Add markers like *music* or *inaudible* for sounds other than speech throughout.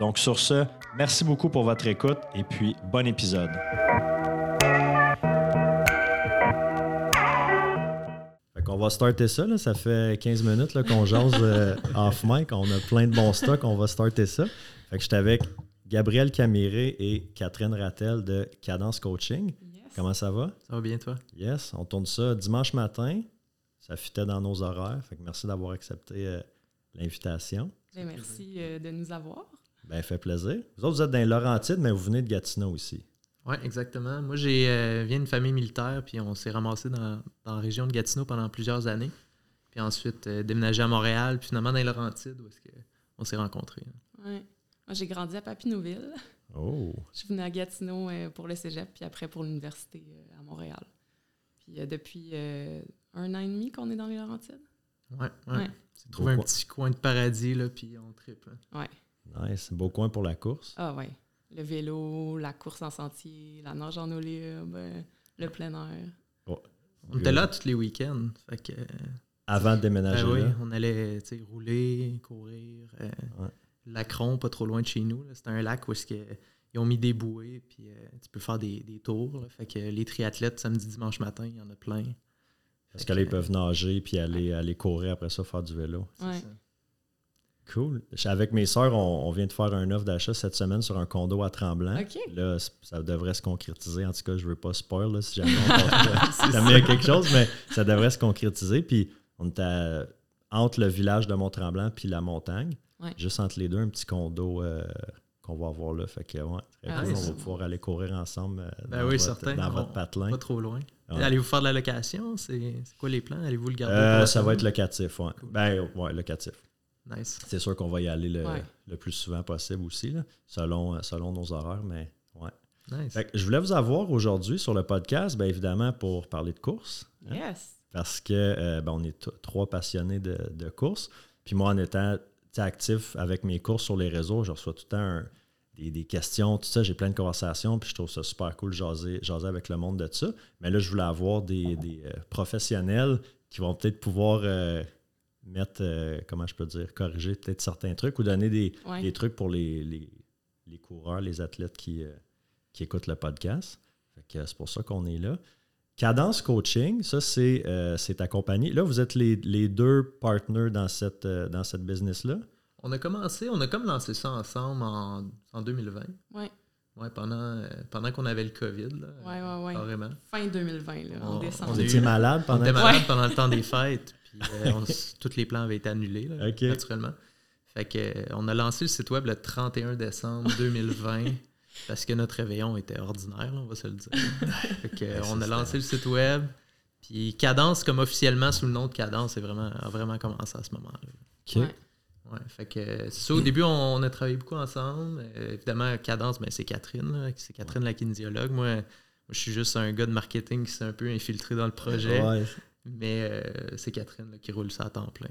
Donc sur ce, merci beaucoup pour votre écoute et puis bon épisode. On va starter ça, là. ça fait 15 minutes qu'on jase euh, *laughs* off mic, on a plein de bons stocks, on va starter ça. Fait que j'étais avec Gabriel Camiré et Catherine Rattel de Cadence Coaching. Comment ça va? Ça va bien, toi? Yes, on tourne ça dimanche matin. Ça fitait dans nos horaires. Fait que merci d'avoir accepté euh, l'invitation. Ben, merci euh, de nous avoir. Ben, fait plaisir. Vous autres, vous êtes dans les Laurentides, mais vous venez de Gatineau aussi. Oui, exactement. Moi, j'ai euh, viens d'une famille militaire, puis on s'est ramassé dans, la région de Gatineau pendant plusieurs années. Puis ensuite, déménagé à Montréal, puis finalement dans les Laurentides, où est-ce qu'on s'est rencontrés. Oui. Moi, j'ai grandi à Papineauville. Oh. Je suis venue à Gatineau euh, pour le cégep, puis après pour l'université euh, à Montréal. Puis euh, depuis un an et demi qu'on est dans les Laurentides. Ouais, ouais. C'est trouvé un petit coin de paradis, là, puis on triple. Hein. Ouais. Nice. Beau coin pour la course. Ah, ouais. Le vélo, la course en sentier, la nage en eau libre, le plein air. Oh. On était là tous les week-ends. Fait que, Avant de déménager. Ben oui, on allait rouler, courir. Ouais. Lacron, pas trop loin de chez nous. C'est un lac où ils ont mis des bouées, puis euh, tu peux faire des, tours. Fait que les triathlètes, samedi, dimanche matin, il y en a plein. Parce que là, ils peuvent nager puis aller, aller courir après ça, faire du vélo. Ouais. Cool. Avec mes soeurs, on, vient de faire un offre d'achat cette semaine sur un condo à Tremblant. Là, ça devrait se concrétiser. En tout cas, je ne veux pas spoil si jamais *laughs* on *laughs* y a quelque chose, mais ça devrait se concrétiser. Puis on est entre le village de Mont-Tremblant puis la montagne. Juste entre les deux, un petit condo euh, qu'on va avoir là. Fait que, ouais, ah, On va pouvoir aller courir ensemble euh, ben dans, oui, votre, dans votre patelin. Pas trop loin. Allez-vous faire de la location? C'est quoi les plans? Allez-vous le garder? Euh, ça va être locatif, oui. Ben, ouais, locatif. Nice. C'est sûr qu'on va y aller le, plus souvent possible aussi, là, selon, selon nos horaires, mais ouais. Nice. je voulais vous avoir aujourd'hui sur le podcast, bien évidemment, pour parler de course. Hein, yes. Parce que ben, on est trois passionnés de, de course. Puis moi, en étant actif avec mes courses sur les réseaux. Je reçois tout le temps des, questions, tout ça. J'ai plein de conversations, puis je trouve ça super cool de jaser, avec le monde de ça. Mais là, je voulais avoir des, euh, professionnels qui vont peut-être pouvoir euh, mettre, euh, comment je peux dire, corriger peut-être certains trucs ou donner des, trucs pour les, les, coureurs, les athlètes qui, qui écoutent le podcast. c'est pour ça qu'on est là. Cadence Coaching, ça, c'est euh, accompagné. Là, vous êtes les, deux partners dans cette, euh, dans cette business-là? On a commencé, on a comme lancé ça ensemble en, en 2020. Oui. Ouais, pendant, euh, pendant qu'on avait le COVID. Là, oui, oui, oui. Carrément. Fin 2020, là, en décembre. On était malade pendant On était malade pendant le temps des fêtes. Puis *laughs* tous les plans avaient été annulés, là, naturellement. Fait que, on a lancé le site web le 31 décembre *laughs* 2020. Parce que notre réveillon était ordinaire, on va se le dire. *laughs* on a lancé le site web. Puis Cadence, comme officiellement sous le nom de Cadence, vraiment, a vraiment commencé à ce moment-là. OK. Ouais, fait que ça. Au début, on, a travaillé beaucoup ensemble. Euh, évidemment, Cadence, ben, c'est Catherine. C'est Catherine la kinésiologue. Moi, je suis juste un gars de marketing qui s'est un peu infiltré dans le projet. Mais euh, c'est Catherine qui roule ça à temps plein.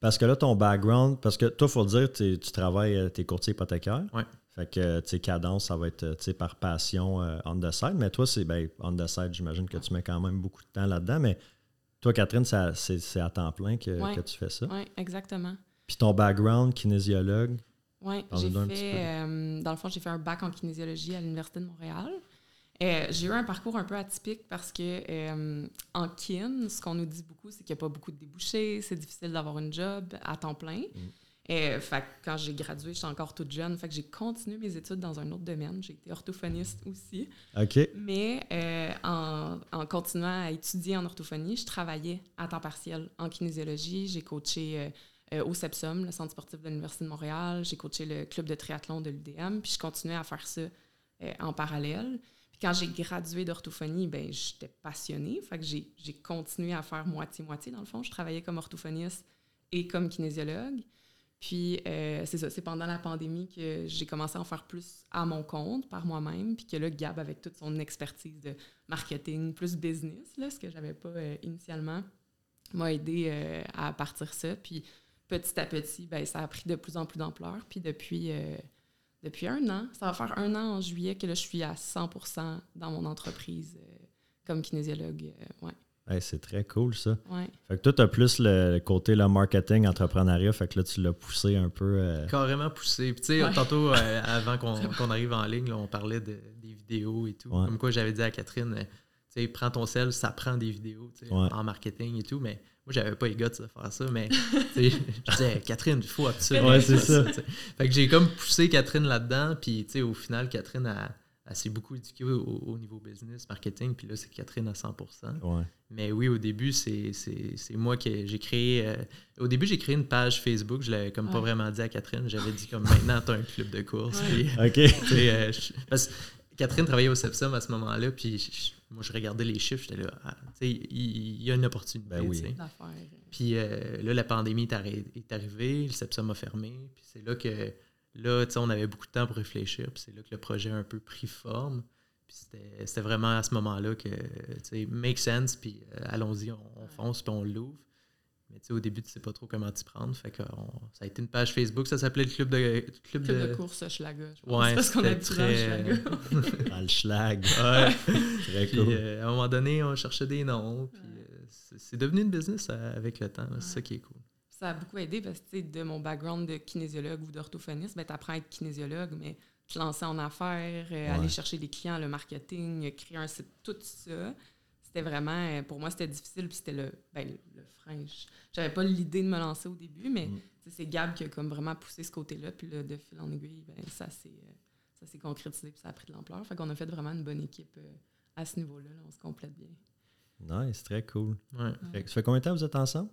Parce que là, ton background, parce que toi, il faut dire, tu travailles, euh, tu es courtier hypothécaire. Ouais. Fait que, tu sais, cadence, ça va être, tu sais, par passion euh, on the side. Mais toi, c'est, ben, on the side, j'imagine que tu mets quand même beaucoup de temps là-dedans. Mais toi, Catherine, c'est, à temps plein que, tu fais ça? Oui, exactement. Puis ton background, kinésiologue? Oui, j'ai fait, euh, dans le fond, j'ai fait un bac en kinésiologie à l'Université de Montréal. Euh, j'ai eu un parcours un peu atypique parce que en kin, ce qu'on nous dit beaucoup, c'est qu'il n'y a pas beaucoup de débouchés, c'est difficile d'avoir une job à temps plein. Mm. Fait quand j'ai gradué, j'étais encore toute jeune. Fait que j'ai continué mes études dans un autre domaine. J'ai été orthophoniste aussi. OK. Mais euh, en, en, continuant à étudier en orthophonie, je travaillais à temps partiel en kinésiologie. J'ai coaché euh, euh, au SEPSUM, le centre sportif de l'Université de Montréal. J'ai coaché le club de triathlon de l'UDM. Puis je continuais à faire ça en parallèle. Quand j'ai gradué d'orthophonie, ben j'étais passionnée. Fait que j'ai continué à faire moitié-moitié, dans le fond. Je travaillais comme orthophoniste et comme kinésiologue. Puis, euh, c'est ça, c'est pendant la pandémie que j'ai commencé à en faire plus à mon compte, par moi-même, puis que là, Gab, avec toute son expertise de marketing, plus business, là, ce que j'avais pas euh, initialement, m'a aidé euh, à partir ça. Puis, petit à petit, ben, ça a pris de plus en plus d'ampleur. Puis, depuis, depuis un an, ça va faire un an en juillet que là, je suis à 100% dans mon entreprise comme kinésiologue. ouais c'est très cool ça. Ouais. Fait que toi, tu as plus le côté le marketing, entrepreneuriat, fait que là, tu l'as poussé un peu. Euh, Carrément poussé. Puis tu sais, tantôt, euh, *laughs* avant qu'on arrive en ligne, on parlait de, des vidéos et tout. Comme quoi, j'avais dit à Catherine, euh, tu sais, prends ton sel, ça prend des vidéos en marketing et tout. Mais moi, j'avais pas les gars de faire ça, mais *laughs* je disais, Catherine, il faut absolument. Ouais, c'est ça. Fait que j'ai comme poussé Catherine là-dedans, puis tu sais, au final, Catherine a elle s'est beaucoup éduquée au, niveau business, marketing, puis là, c'est Catherine à 100 Mais oui, au début, c'est moi qui j'ai créé. Euh, au début, j'ai créé une page Facebook. Je l'avais comme pas vraiment dit à Catherine. J'avais dit comme maintenant, tu as un club de course. OK. Euh, parce que Catherine travaillait au Sepsum à ce moment-là, puis moi, je regardais les chiffres. J'étais là, ah, il y, a une opportunité. Ben oui. Puis euh, là, la pandémie est, arrivée, le Sepsum a fermé, puis c'est là que Là, on avait beaucoup de temps pour réfléchir, puis c'est là que le projet a un peu pris forme. Puis c'était vraiment à ce moment-là que, tu sais, make sense, puis euh, allons-y, on, fonce, puis on l'ouvre. Mais tu sais, au début, tu sais pas trop comment t'y prendre. Fait que ça a été une page Facebook, ça s'appelait le club de. Club, club de... course Schlager. Ouais, parce qu'on a très... *laughs* dans le schlag. Ouais. *laughs* très cool. Euh, à un moment donné, on cherchait des noms, puis euh, c'est devenu une business avec le temps. C'est ça qui est cool ça a beaucoup aidé parce que de mon background de kinésiologue ou d'orthophoniste, ben, tu apprends à être kinésiologue, mais te lancer en affaires, euh, aller chercher des clients, le marketing, créer un site, tout ça. C'était vraiment, euh, pour moi, c'était difficile, puis c'était le, ben, le frein. J'avais pas l'idée de me lancer au début, mais mm. c'est Gab qui a comme vraiment poussé ce côté-là, puis de fil en aiguille, ben, ça s'est euh, concrétisé, puis ça a pris de l'ampleur. Fait qu'on a fait vraiment une bonne équipe à ce niveau-là. On se complète bien. Nice, très cool. Ça fait combien de temps vous êtes ensemble?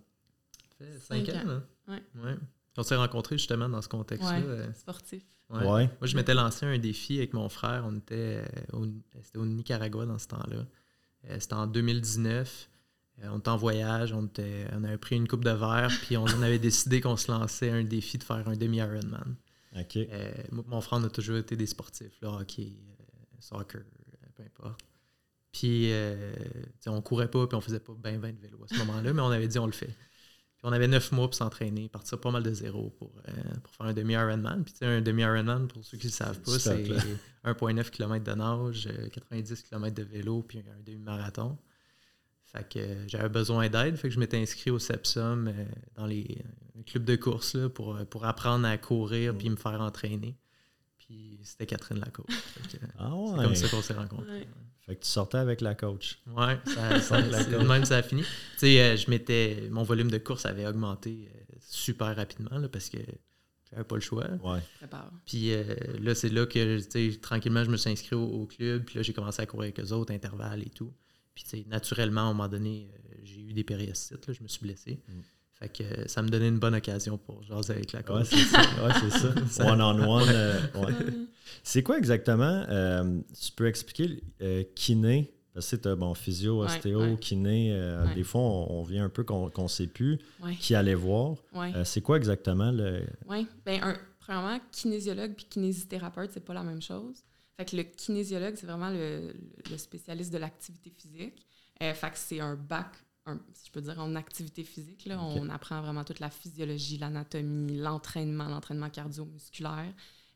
fait 5 ans. Hein? Ouais. On s'est rencontrés justement dans ce contexte-là. Euh. sportif. Ouais. Moi, je m'étais lancé un défi avec mon frère. On était euh, au, c'était au Nicaragua dans ce temps-là. Euh, c'était en 2019. on était en voyage, on, était, on avait pris une coupe de verre, puis on, avait décidé qu'on se lançait un défi de faire un demi-Ironman. OK. mon frère, on a toujours été des sportifs, là, hockey, soccer, peu importe. Puis, on courait pas, puis on faisait pas bien 20 de vélo à ce moment-là, mais on avait dit on le fait on avait neuf mois pour s'entraîner, partir pas mal de zéro pour, euh, pour faire un demi-Ironman. Puis un demi-Ironman, pour ceux qui ne le savent pas, c'est 1,9 km de nage, 90 euh, km de vélo, puis un demi-marathon. Fait que euh, j'avais besoin d'aide, fait que je m'étais inscrit au Sepsum dans les clubs de course là, pour, pour apprendre à courir puis me faire entraîner. Puis c'était Catherine Lacour. ah ouais. C'est comme ça qu'on s'est rencontrés. Fait que tu sortais avec la coach. Ouais, ça, ça, *laughs* même ça a fini. Tu sais, euh, je m'étais. Mon volume de course avait augmenté euh, super rapidement là, parce que j'avais pas le choix. Ouais. Puis euh, là, c'est là que tu sais, tranquillement, je me suis inscrit au, club. Puis là, j'ai commencé à courir avec eux autres, intervalles et tout. Puis tu sais, naturellement, à un moment donné, j'ai eu des périostite, là, je me suis blessé. Mm. Fait que ça me donnait une bonne occasion pour jaser avec la coach. Ouais, c'est ça. Ouais, c'est ça. *laughs* One-on-one. ouais. C'est quoi exactement, euh, tu peux expliquer euh, kiné, parce que tu bon, physio, ostéo, kiné, euh, des fois on, vient un peu qu'on ne sait plus qui allait voir. c'est quoi exactement le. Oui, bien, premièrement, kinésiologue puis kinésithérapeute, c'est pas la même chose. Fait que le kinésiologue, c'est vraiment le, spécialiste de l'activité physique. fait que c'est un bac si je peux dire, en activité physique. Là, On apprend vraiment toute la physiologie, l'anatomie, l'entraînement, l'entraînement cardio-musculaire.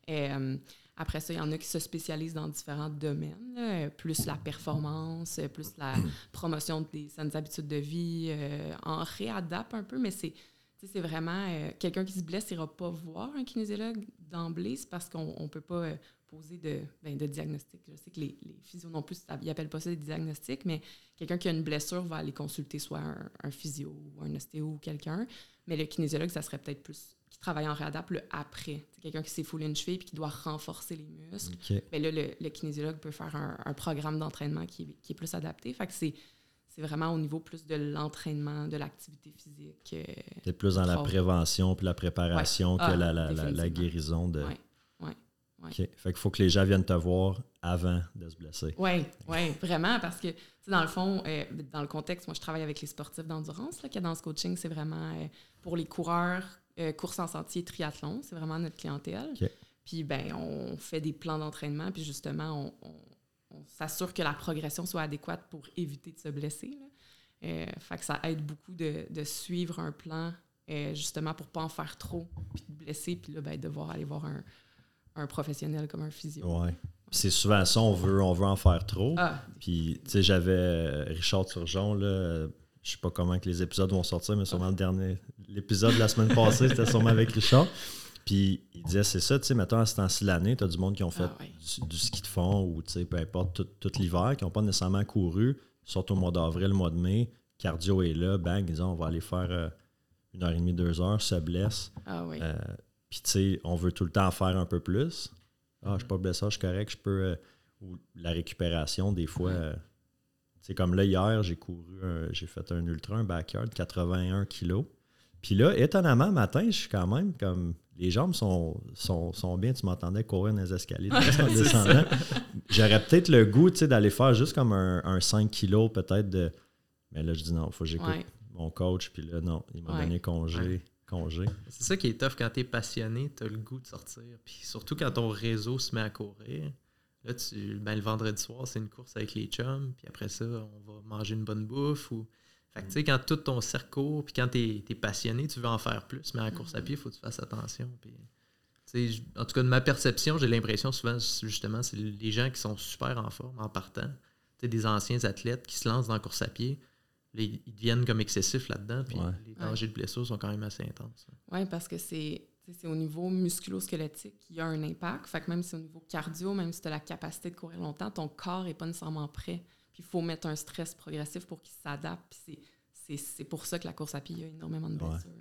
Euh, après ça, il y en a qui se spécialisent dans différents domaines, plus la performance, plus la *clears throat* promotion des saines habitudes de vie, euh, en réadapte un peu, mais c'est c'est vraiment euh, quelqu'un qui se blesse n'ira pas voir un kinésiologue d'emblée, c'est parce qu'on ne peut pas poser de, ben, de diagnostic. Je sais que les, les physios non plus, ils n'appellent pas ça des diagnostics, mais quelqu'un qui a une blessure va aller consulter soit un, physio ou un ostéo ou quelqu'un. Mais le kinésiologue, ça serait peut-être plus qui travaille en réadapte le après. C'est quelqu'un qui s'est foulé une cheville et qui doit renforcer les muscles. Mais là, le, kinésiologue peut faire un, programme d'entraînement qui, est plus adapté. Fait que c'est c'est vraiment au niveau plus de l'entraînement, de l'activité physique. Euh, c'est plus dans la prévention puis la préparation que ah, la, la, la, guérison de. Fait qu'il faut que les gens viennent te voir avant de se blesser. Oui, oui, vraiment, parce que, dans le fond, euh, dans le contexte, moi, je travaille avec les sportifs d'endurance. Cadence Coaching, c'est vraiment euh, pour les coureurs, course en sentier, triathlon. C'est vraiment notre clientèle. Puis, ben, on fait des plans d'entraînement, puis justement, on on s'assure que la progression soit adéquate pour éviter de se blesser. Euh, fait que ça aide beaucoup de, suivre un plan euh, justement pour pas en faire trop, puis de blesser, puis là, ben, devoir aller voir un, professionnel comme un physio. Ouais. C'est souvent ça, on veut, on veut en faire trop. Ah. Puis, tu sais, j'avais euh, Richard Turgeon, là, je sais pas comment que les épisodes vont sortir, mais sûrement le dernier, l'épisode de la semaine passée, c'était sûrement avec Richard. Puis il disait, c'est ça, tu sais, mettons, à ce temps-ci de l'année, tu as du monde qui ont fait ah du, ski de fond ou, tu sais, peu importe, tout, l'hiver, qui n'ont pas nécessairement couru, surtout au mois d'avril, le mois de mai. Cardio est là, bang, ils disent, on va aller faire euh, une heure et demie, deux heures, se blesse. Ah oui. Euh, puis, tu sais, on veut tout le temps faire un peu plus. Ah, je suis pas blessé, je suis correct, je peux. Euh, ou la récupération, des fois. c'est comme là, hier, j'ai couru, j'ai fait un ultra, un backyard, 81 kilos. Puis là, étonnamment, matin, je suis quand même comme les jambes sont, sont, bien. Tu m'entendais courir dans les escaliers *laughs* descendant. J'aurais peut-être le goût d'aller faire juste comme un, 5 kilos peut-être de. Mais là, je dis non, il faut que j'écoute mon coach. Puis là, non, il m'a donné congé. C'est ça qui est tough quand tu es passionné, tu as le goût de sortir. Puis surtout quand ton réseau se met à courir. Là, tu, ben, le vendredi soir, c'est une course avec les chums. Puis après ça, on va manger une bonne bouffe. ou fait que, tu sais, quand tout ton cercle court, puis quand tu es, passionné, tu veux en faire plus, mais à course à pied, il faut que tu fasses attention. Puis, en tout cas, de ma perception, j'ai l'impression souvent, justement, c'est les gens qui sont super en forme en partant. Tu des anciens athlètes qui se lancent dans la course à pied, ils deviennent comme excessifs là-dedans, puis les dangers de blessures sont quand même assez intenses. Oui, parce que c'est au niveau musculo-squelettique qu'il y a un impact. Fait que même si au niveau cardio, même si tu as la capacité de courir longtemps, ton corps n'est pas nécessairement prêt puis il faut mettre un stress progressif pour qu'il s'adapte. c'est pour ça que la course à pied, il y a énormément de blessures.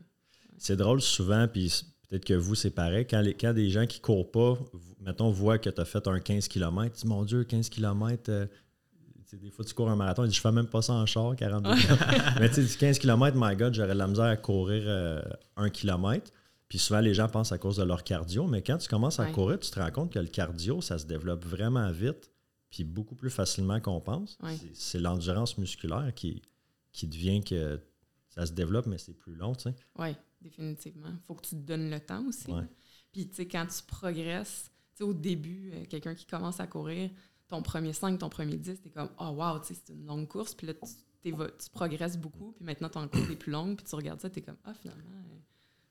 C'est drôle souvent, puis peut-être que vous, c'est pareil. Quand, les, quand des gens qui ne courent pas, mettons, voient que tu as fait un 15 km, tu dis, mon Dieu, 15 km, euh, des fois, tu cours un marathon, disent, je fais même pas ça en char, 42 *laughs* Mais tu sais, 15 km, my God, j'aurais de la misère à courir euh, un kilomètre. Puis souvent, les gens pensent à cause de leur cardio, mais quand tu commences à courir, tu te rends compte que le cardio, ça se développe vraiment vite puis beaucoup plus facilement qu'on pense. C'est l'endurance musculaire qui, qui devient que ça se développe, mais c'est plus long, tu sais. Oui, définitivement. Il faut que tu te donnes le temps aussi. Puis, tu sais, quand tu progresses, tu sais, au début, euh, quelqu'un qui commence à courir, ton premier 5, ton premier 10, t'es comme, oh wow, tu sais, c'est une longue course. Puis là, tu, tu progresses beaucoup. Puis maintenant, ton cours des plus longues. Puis tu regardes ça, t'es comme, ah, finalement, euh,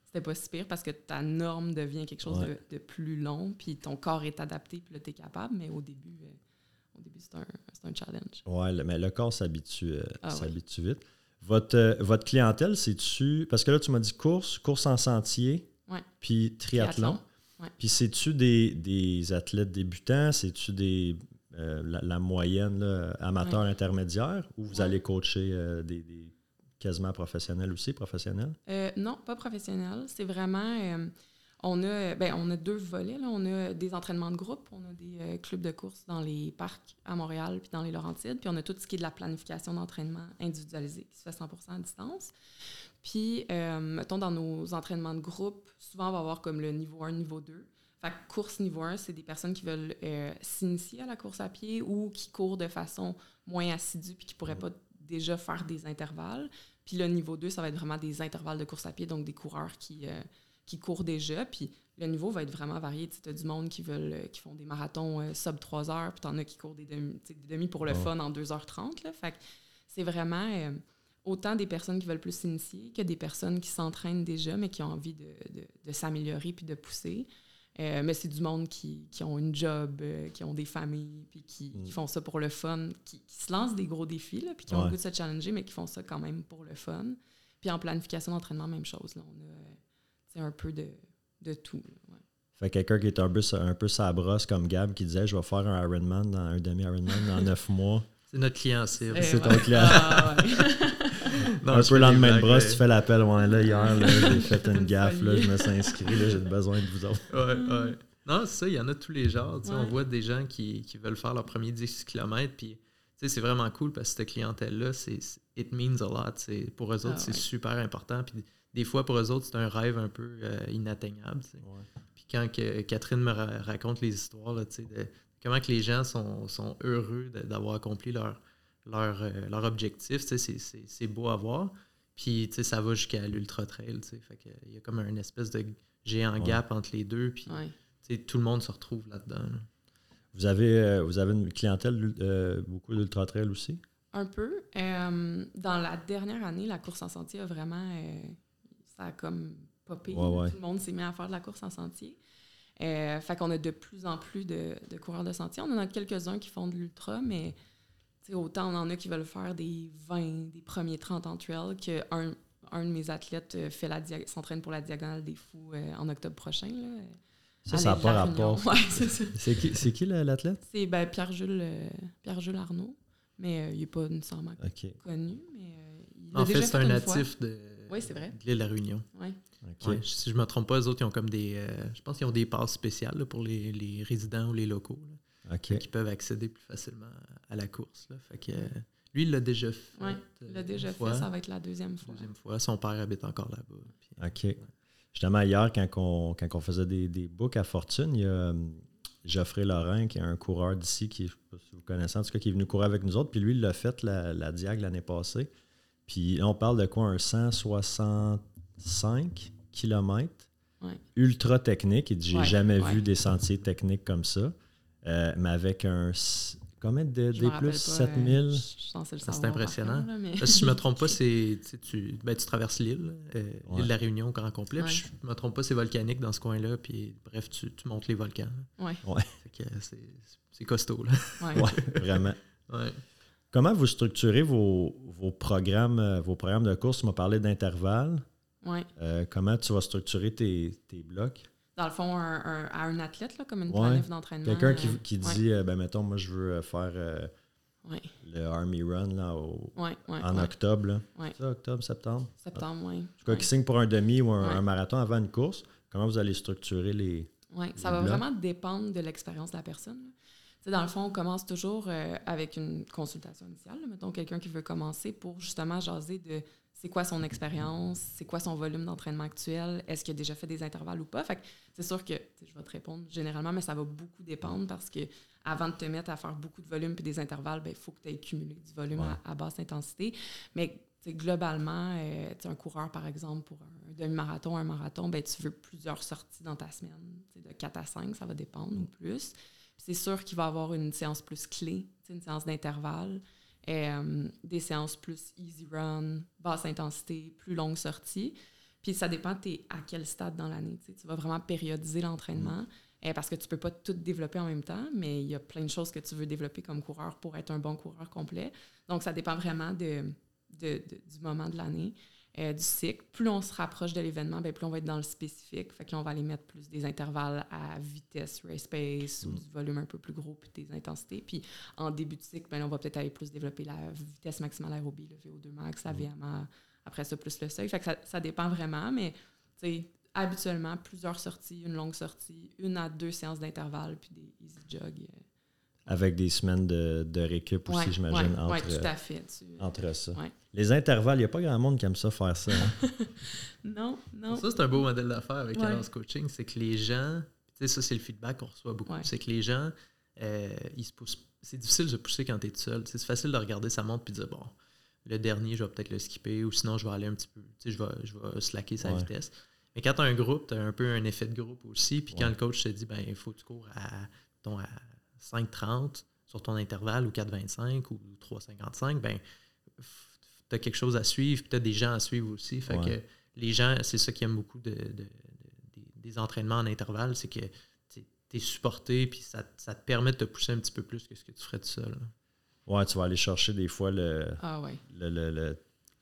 c'était pas si pire parce que ta norme devient quelque chose de, de, plus long. Puis ton corps est adapté. Puis là, t'es capable. Mais au début, euh, au début, c'est un, challenge. Oui, mais le corps s'habitue euh, ah vite. Votre, votre clientèle, c'est-tu. Parce que là, tu m'as dit course, course en sentier, puis triathlon. Puis c'est-tu des, athlètes débutants? C'est-tu des. Euh, la, moyenne amateur intermédiaire ou vous allez coacher des, des, quasiment professionnels aussi, professionnels? non, pas professionnels. C'est vraiment on a, ben, on a deux volets. Là. On a des entraînements de groupe, on a des euh, clubs de course dans les parcs à Montréal puis dans les Laurentides. Puis on a tout ce qui est de la planification d'entraînement individualisé qui se fait 100% à distance. Puis, euh, mettons, dans nos entraînements de groupe, souvent, on va avoir comme le niveau 1, niveau 2. Fait que course niveau 1, c'est des personnes qui veulent euh, s'initier à la course à pied ou qui courent de façon moins assidue puis qui ne pourraient pas déjà faire des intervalles. Puis le niveau 2, ça va être vraiment des intervalles de course à pied, donc des coureurs qui qui courent déjà. Puis le niveau va être vraiment varié. Tu as du monde qui veulent euh, qui font des marathons euh, sub 3 heures, puis tu en as qui courent des demi, des demi pour le fun en 2h30. Là. Fait c'est vraiment euh, autant des personnes qui veulent plus s'initier que des personnes qui s'entraînent déjà, mais qui ont envie de, de, s'améliorer puis de pousser. Mais c'est du monde qui, qui, ont une job, qui ont des familles, puis qui, qui, mm. font ça pour le fun, qui, se lancent des gros défis, là, puis qui ont le goût de se challenger, mais qui font ça quand même pour le fun. Puis en planification d'entraînement, même chose. Là, on a c'est un peu de, de tout. Fait quelqu'un qui est un peu, un peu sa brosse comme Gab qui disait je vais faire un Ironman dans un demi-Ironman dans *laughs* neuf mois. C'est notre client, c'est C'est ton client. Ah, *laughs* non, un peu lendemain de brosse, tu fais l'appel. Ouais, là, hier, j'ai fait une *laughs* gaffe, là, je me suis inscrit, là, j'ai besoin de vous autres. ouais, ouais. Non, c'est ça, il y en a tous les genres. On voit des gens qui, qui, veulent faire leur premier 10 km, puis c'est vraiment cool parce que cette clientèle-là, c'est it means a lot. Pour eux autres, ah c'est super important. Puis des fois, pour eux autres, c'est un rêve un peu euh, inatteignable. Puis quand que Catherine me raconte les histoires de comment que les gens sont, sont heureux d'avoir accompli leur, leur, euh, leur objectif, c'est beau à voir. Puis ça va jusqu'à l'ultra trail. Fait il y a comme une espèce de géant gap entre les deux. Puis tout le monde se retrouve là-dedans. Vous avez, euh, vous avez une clientèle, euh, beaucoup d'ultra trail aussi? Un peu. Euh, dans la dernière année, la course en sentier a vraiment. ça a comme popé. Tout le monde s'est mis à faire de la course en sentier. fait qu'on a de plus en plus de, coureurs de sentier. On en a quelques-uns qui font de l'ultra, mais autant on en a qui veulent faire des 20, des premiers 30 en trail, qu'un un de mes athlètes fait la s'entraîne pour la Diagonale des Fous en octobre prochain. Là. Ça, ça n'a pas rapport. *laughs* c'est qui, c'est qui l'athlète? C'est ben, Pierre-Jules euh, Pierre Arnaud, mais euh, il n'est pas nécessairement connu. Mais, euh, en fait, c'est un natif de, oui, vrai. l'île de la Réunion. Ouais. si je ne me trompe pas, les autres, ils ont comme des. je pense qu'ils ont des passes spéciales pour les, les, résidents ou les locaux. Qui peuvent accéder plus facilement à la course. Là. Fait que, lui, il l'a déjà fait. Oui, il l'a déjà fait. Ça va être la deuxième fois. Deuxième fois. Son père habite encore là-bas. OK. Justement, hier, quand on, quand on faisait des, des books à Fortune, il y a euh, Geoffrey Laurent, qui est un coureur d'ici, qui, je sais pas si vous connaissez, en tout cas, qui est venu courir avec nous autres. Puis lui, il l'a fait, la, la Diag, l'année passée. Puis on parle de quoi? Un 165 km ultra technique. Il dit J'ai jamais vu des sentiers techniques comme ça. Euh, mais avec un Combien de D plus? 7000 C'est impressionnant. Si je ne me trompe pas, *laughs* c'est tu, ben, tu traverses l'île, euh, l'île de la Réunion au grand complet. je ne me trompe pas, c'est volcanique dans ce coin-là. Puis bref, tu, tu, montes les volcans. Ouais. C'est costaud. Là. vraiment. Comment vous structurez vos, vos, programmes, euh, vos programmes de course? Tu m'as parlé d'intervalle. Euh, comment tu vas structurer tes, tes blocs? Dans le fond, un, à un athlète, là, comme une planif d'entraînement. Quelqu'un qui, euh, qui dit, euh, ben, mettons, moi, je veux euh, faire le Army Run là, en octobre. C'est ça, octobre, septembre? Septembre, oui. En tout qui signe pour un demi ou un, marathon avant une course. Comment vous allez structurer les. Oui, ça va vraiment dépendre de l'expérience de la personne. Dans le fond, on commence toujours avec une consultation initiale. Mettons quelqu'un qui veut commencer pour justement jaser de c'est quoi son expérience, c'est quoi son volume d'entraînement actuel, est-ce qu'il a déjà fait des intervalles ou pas? Fait c'est sûr que je vais te répondre généralement, mais ça va beaucoup dépendre parce que avant de te mettre à faire beaucoup de volume puis des intervalles, il ben, faut que tu aies cumulé du volume à, basse intensité. Mais globalement, euh, un coureur, par exemple, pour un demi-marathon, un marathon, ben, tu veux plusieurs sorties dans ta semaine, de 4 à 5, ça va dépendre ou plus. C'est sûr qu'il va avoir une séance plus clé, une séance d'intervalle. Euh, des séances plus easy run, basse intensité, plus longue sortie. Puis ça dépend es à quel stade dans l'année. Tu vas vraiment périodiser l'entraînement mm. euh, parce que tu peux pas tout développer en même temps, mais il y a plein de choses que tu veux développer comme coureur pour être un bon coureur complet. Donc ça dépend vraiment de, du moment de l'année. Euh, du cycle. Plus on se rapproche de l'événement, ben, plus on va être dans le spécifique. Fait que là, on va aller mettre plus des intervalles à vitesse, race pace, ou mm. du volume un peu plus gros, puis des intensités. Puis en début de cycle, ben, on va peut-être aller plus développer la vitesse maximale aérobie, le VO2 max, la mm. VMA, après ça, plus le seuil. Fait que ça, ça dépend vraiment, mais habituellement, plusieurs sorties, une longue sortie, une à deux séances d'intervalle, puis des easy jog. Euh, avec des semaines de, de récup aussi, j'imagine, entre, tout à fait. entre ça. Les intervalles, il n'y a pas grand monde qui aime ça faire ça. Hein. *laughs* non, non. Ça, c'est un beau modèle d'affaires avec Alliance Coaching, c'est que les gens, tu sais, ça, c'est le feedback qu'on reçoit beaucoup, c'est que les gens, euh, ils se poussent. C'est difficile de se pousser quand tu es tout seul. C'est facile de regarder sa montre et de dire, bon, le dernier, je vais peut-être le skipper ou sinon, je vais aller un petit peu, tu sais, je vais, je vais slacker sa vitesse. Mais quand tu as un groupe, tu as un peu un effet de groupe aussi. Puis quand le coach te dit, ben, il faut que tu cours à, ton, à 5,30 sur ton intervalle ou 4,25 ou 3,55, ben, tu as quelque chose à suivre, tu as des gens à suivre aussi. Fait que les gens, c'est ça qui aiment beaucoup de, des entraînements en intervalle, c'est que tu es supporté, puis ça, te permet de te pousser un petit peu plus que ce que tu ferais tout seul. Ouais, tu vas aller chercher des fois le, ah ouais. le, le,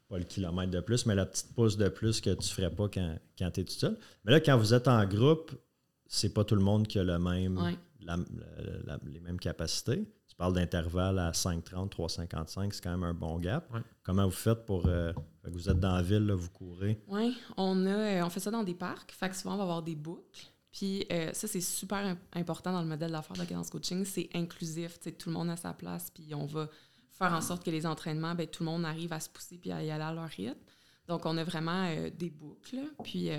pas le kilomètre de plus, mais la petite pousse de plus que tu ne ferais pas quand, quand tu es tout seul. Mais là, quand vous êtes en groupe, c'est pas tout le monde qui a le même les mêmes capacités. Tu parles d'intervalle à 5,30, 3,55, c'est quand même un bon gap. Comment vous faites pour euh, vous êtes dans la ville, vous courez? Oui, on, a, on fait ça dans des parcs. Fait que souvent, on va avoir des boucles. Puis ça, c'est super important dans le modèle d'affaires de cadence coaching. C'est inclusif. Tout le monde a sa place. Puis on va faire en sorte que les entraînements, ben, tout le monde arrive à se pousser puis à y aller à leur rythme. Donc, on a vraiment des boucles. Puis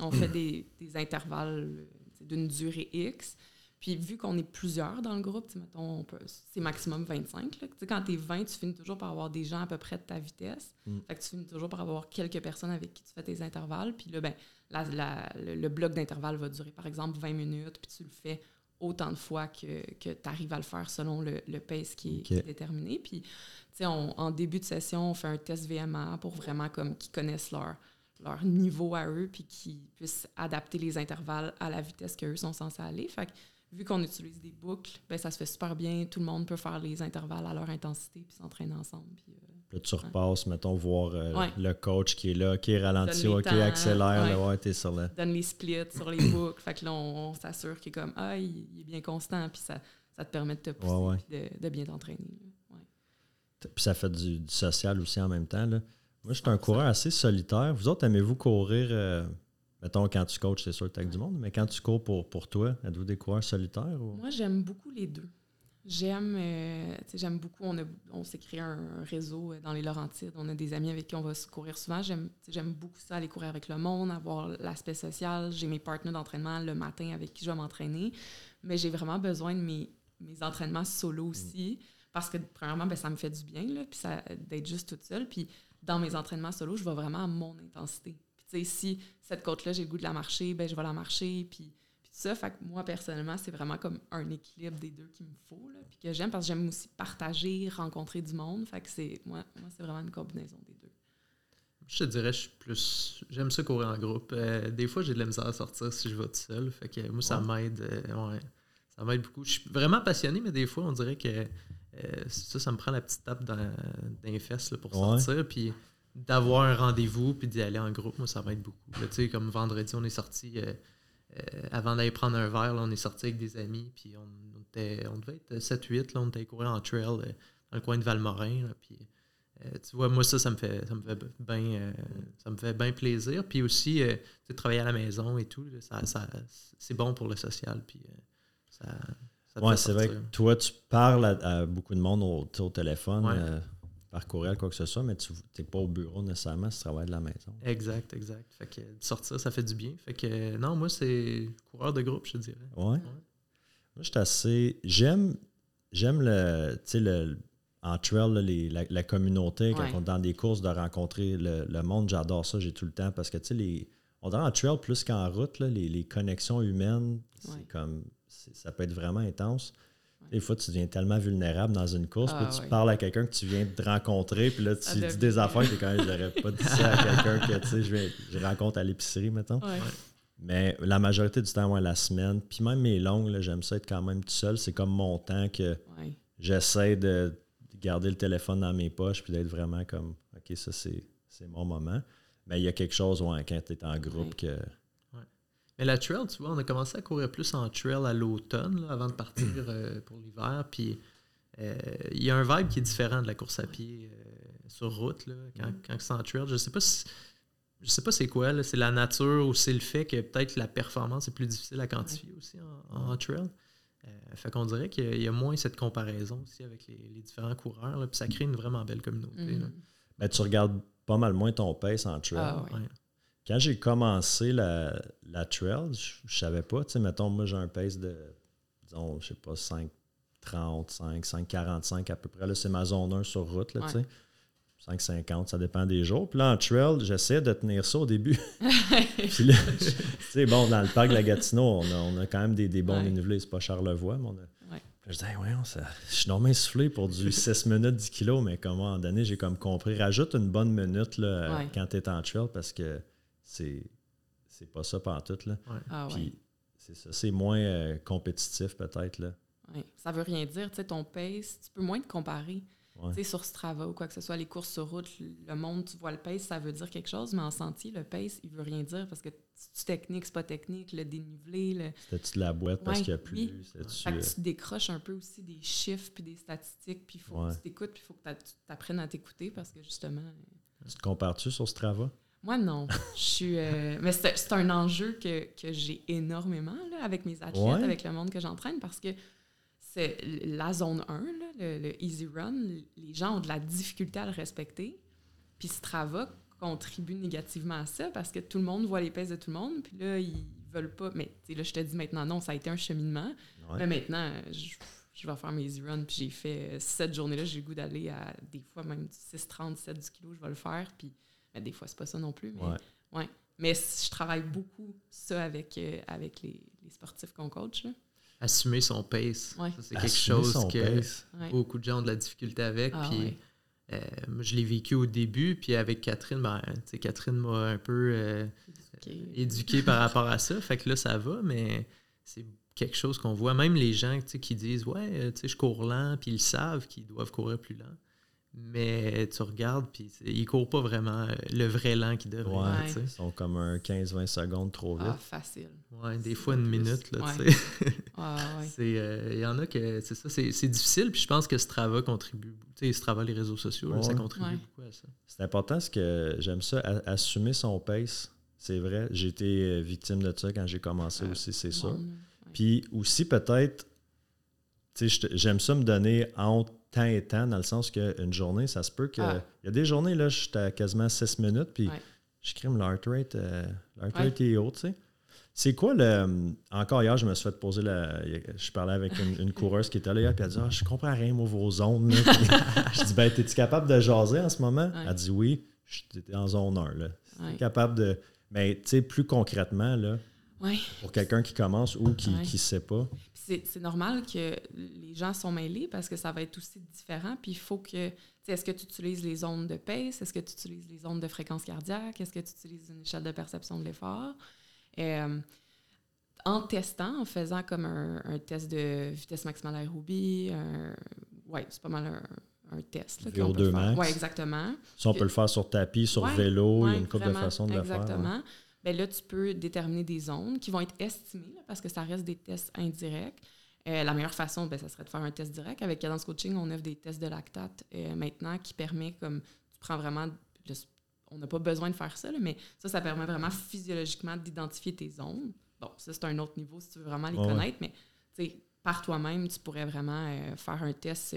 on fait *clears throat* des, des intervalles d'une durée X. Puis vu qu'on est plusieurs dans le groupe, mettons, c'est maximum 25. Là. Quand tu es 20, tu finis toujours par avoir des gens à peu près de ta vitesse. Mm. Fait que tu finis toujours par avoir quelques personnes avec qui tu fais tes intervalles. Puis là, ben, le, bloc d'intervalle va durer par exemple 20 minutes, puis tu le fais autant de fois que, que tu arrives à le faire selon le, le pace qui est, déterminé. Puis, en début de session, on fait un test VMA pour vraiment comme qu'ils connaissent leur, leur niveau à eux, puis qu'ils puissent adapter les intervalles à la vitesse qu'eux sont censés aller. Fait que, vu qu'on utilise des boucles, ben, ça se fait super bien. Tout le monde peut faire les intervalles à leur intensité puis s'entraîner ensemble. Puis, euh, tu repasses, mettons, voir euh, le coach qui est là, qui est ralenti, qui accélère, ouais. là, t'es sur le... Donne les splits sur les boucles. fait que là, on, s'assure qu'il est comme, ah, il, est bien constant, puis ça, ça te permet de te pousser de, de, bien t'entraîner. Puis ça fait du, social aussi en même temps. Là. Moi, je suis un coureur assez solitaire. Vous autres, aimez-vous courir euh, Mettons, quand tu coaches, c'est sûr que tu avec du monde, mais quand tu cours pour, pour toi, êtes-vous des coureurs solitaires? Ou? Moi, j'aime beaucoup les deux. J'aime euh, j'aime beaucoup, on, on s'est créé un, réseau euh, dans les Laurentides. On a des amis avec qui on va se courir souvent. J'aime beaucoup ça, aller courir avec le monde, avoir l'aspect social. J'ai mes partenaires d'entraînement le matin avec qui je vais m'entraîner. Mais j'ai vraiment besoin de mes, mes entraînements solo mm. aussi. Parce que, premièrement, ben, ça me fait du bien, là, puis d'être juste toute seule. Puis dans mes entraînements solo, je vais vraiment à mon intensité si cette côte-là, j'ai le goût de la marcher, ben je vais la marcher. Puis, ça, fait que moi, personnellement, c'est vraiment comme un équilibre des deux qu'il me faut, là, puis que j'aime parce que j'aime aussi partager, rencontrer du monde. Fait que c'est, moi, moi c'est vraiment une combinaison des deux. Je te dirais, je suis plus. J'aime ça courir en groupe. Euh, des fois, j'ai de la misère à sortir si je vais tout seul. Fait que moi, ça m'aide. Euh, ouais, ça m'aide beaucoup. Je suis vraiment passionné, mais des fois, on dirait que euh, ça, ça me prend la petite tape dans, dans les fesses pour sortir. Puis d'avoir un rendez-vous puis d'y aller en groupe, moi, ça m'aide beaucoup. Tu sais, comme vendredi, on est sorti, euh, euh, avant d'aller prendre un verre, là, on est sorti avec des amis, puis on, était, on devait être 7-8, là, on était courir en trail euh, dans le coin de Valmorin, puis tu vois, moi, ça, ça me fait, ça me fait bien ça me fait bien plaisir. Puis aussi, tu travailler à la maison et tout, ça, ça c'est bon pour le social, puis ça, ça Ouais, c'est vrai que toi, tu parles à, beaucoup de monde au, au téléphone par courriel, quoi que ce soit, mais tu n'es pas au bureau nécessairement, tu travailles de la maison. Exact, exact. Fait que sortir, ça fait du bien. Fait que non, moi, c'est coureur de groupe, je dirais. Ouais. Moi, je suis assez. J'aime j'aime le. Tu sais, le. En trail, la, communauté, quand on est dans des courses, de rencontrer le, monde, j'adore ça, j'ai tout le temps. Parce que, tu sais, les, on dirait en trail plus qu'en route, les, les, connexions humaines, c'est comme. Ça peut être vraiment intense. Des fois, tu deviens tellement vulnérable dans une course, puis ah tu parles à quelqu'un que tu viens de rencontrer, puis là, tu dis des affaires que quand même, j'aurais pas dit ça à *laughs* quelqu'un que tu sais, je, je rencontre à l'épicerie, mettons. Mais la majorité du temps, ouais, la semaine, puis même mes longues, j'aime ça être quand même tout seul. C'est comme mon temps que j'essaie de garder le téléphone dans mes poches, puis d'être vraiment comme, OK, ça, c'est mon moment. Mais il y a quelque chose, ouais, quand tu es en groupe, que mais la trail, tu vois, on a commencé à courir plus en trail à l'automne, avant de partir *clears throat* euh, pour l'hiver. Puis euh, il y a un vibe qui est différent de la course à pied euh, sur route, là, quand, mm. quand c'est en trail. Je sais pas si. Je sais pas c'est quoi, c'est la nature ou c'est le fait que peut-être la performance est plus difficile à quantifier aussi en, trail. fait qu'on dirait qu'il y, a moins cette comparaison aussi avec les, différents coureurs. Là, puis ça crée une vraiment belle communauté. Mm. Ben, tu regardes pas mal moins ton pace en trail. Ah, quand j'ai commencé la, la trail, je, ne savais pas. Tu sais, mettons, moi, j'ai un pace de, disons, je sais pas, 5,35, 5,45 à peu près. Là, c'est ma zone 1 sur route, là, tu sais. 5,50, ça dépend des jours. Puis là, en trail, j'essaie de tenir ça au début. *laughs* Puis là, tu sais, bon, dans le parc de la Gatineau, on a, quand même des, des bons dénivelés. C'est pas Charlevoix, mais on a. Ouais. Je disais, ouais, ça, je suis normalement soufflé pour du 6 minutes, 10 kilos, mais comme à un moment donné, j'ai comme compris. Rajoute une bonne minute là, quand tu es en trail parce que c'est c'est pas ça tout là. Ah Puis c'est ça, c'est moins euh, compétitif peut-être là. Ouais. Ça veut rien dire, tu sais ton pace, tu peux moins te comparer. Tu sais sur Strava ou quoi que ce soit, les courses sur route, le monde, tu vois le pace, ça veut dire quelque chose, mais en sentier, le pace, il veut rien dire parce que tu technique, c'est pas technique, le dénivelé, le C'était-tu de la boîte parce qu'il y a plus, oui. tu euh, décroches un peu aussi des chiffres puis des statistiques, puis il faut que tu t'écoutes, puis il faut que tu apprennes à t'écouter parce que justement Tu te compares-tu sur Strava? Moi, non. Je suis. Euh, mais c'est un enjeu que, que j'ai énormément là, avec mes athlètes, avec le monde que j'entraîne, parce que c'est la zone 1, le, le, easy run, les gens ont de la difficulté à le respecter. Puis Strava contribue négativement à ça parce que tout le monde voit les pèses de tout le monde, puis là, ils veulent pas. Mais là, je te dis maintenant, non, ça a été un cheminement. Mais maintenant, je, je, vais faire mes easy runs, puis j'ai fait cette journée-là, j'ai le goût d'aller à des fois même 6,30, 7 du kilo, je vais le faire, puis des fois, c'est pas ça non plus. Mais, ouais. mais je travaille beaucoup ça avec, euh, avec les, les sportifs qu'on coach. Assumer son pace. C'est quelque chose que beaucoup de gens ont de la difficulté avec. Ah, puis euh, je l'ai vécu au début, puis avec Catherine, ben, Catherine m'a un peu euh, éduqué. par rapport à ça. Fait que là, ça va, mais c'est quelque chose qu'on voit. Même les gens qui disent Ouais, je cours lent, puis ils savent qu'ils doivent courir plus lent. Mais tu regardes, puis ils courent pas vraiment le vrai lent qu'ils devraient. Ouais, Ils sont comme un 15-20 secondes trop vite. Ah, facile. Ouais, des fois une minute, là, tu sais. Ah, euh, Il y en a que, c'est ça, c'est difficile, puis je pense que Strava contribue. Tu sais, Strava, les réseaux sociaux, ça contribue beaucoup à ça. C'est important, parce que j'aime ça, assumer son pace. C'est vrai, j'ai été euh, victime de ça quand j'ai commencé aussi, c'est ça. Puis aussi, peut-être, tu sais, j'aime ça me donner honte temps et temps, dans le sens qu'une journée, ça se peut que. Ah. Il y a des journées, là, j'étais à quasiment 6 minutes, puis je crime l'heart rate. Euh, l'heart rate est haut, tu sais. C'est quoi le. Encore hier, je me suis fait poser la. Je parlais avec une, coureuse qui était là hier, puis elle a dit ah, Je comprends rien, moi, vos zones. je dis Ben, es-tu capable de jaser en ce moment? Elle dit Oui, j'étais en zone 1. Là. capable de. Mais, tu sais, plus concrètement, là, pour quelqu'un qui commence ou qui ne sait pas c'est normal que les gens sont mêlés parce que ça va être aussi différent. Puis il faut que, est-ce que tu utilises les ondes de pace? Est-ce que tu utilises les ondes de fréquence cardiaque? Est-ce que tu utilises une échelle de perception de l'effort? Euh, en testant, en faisant comme un, test de vitesse maximale aérobie, ouais, c'est pas mal un, test. Là, VO2 max. Oui, exactement. Si on peut le faire sur tapis, sur vélo, il y a une couple de façons de le faire. Exactement. Ben là, tu peux déterminer des zones qui vont être estimées parce que ça reste des tests indirects. Euh, la meilleure façon, ben, ça serait de faire un test direct. Avec Cadence Coaching, on offre des tests de lactate euh, maintenant qui permet, comme tu prends vraiment, on n'a pas besoin de faire ça, mais ça, ça permet vraiment physiologiquement d'identifier tes zones. Bon, ça, c'est un autre niveau si tu veux vraiment les connaître, mais par toi-même, tu pourrais vraiment euh, faire un test,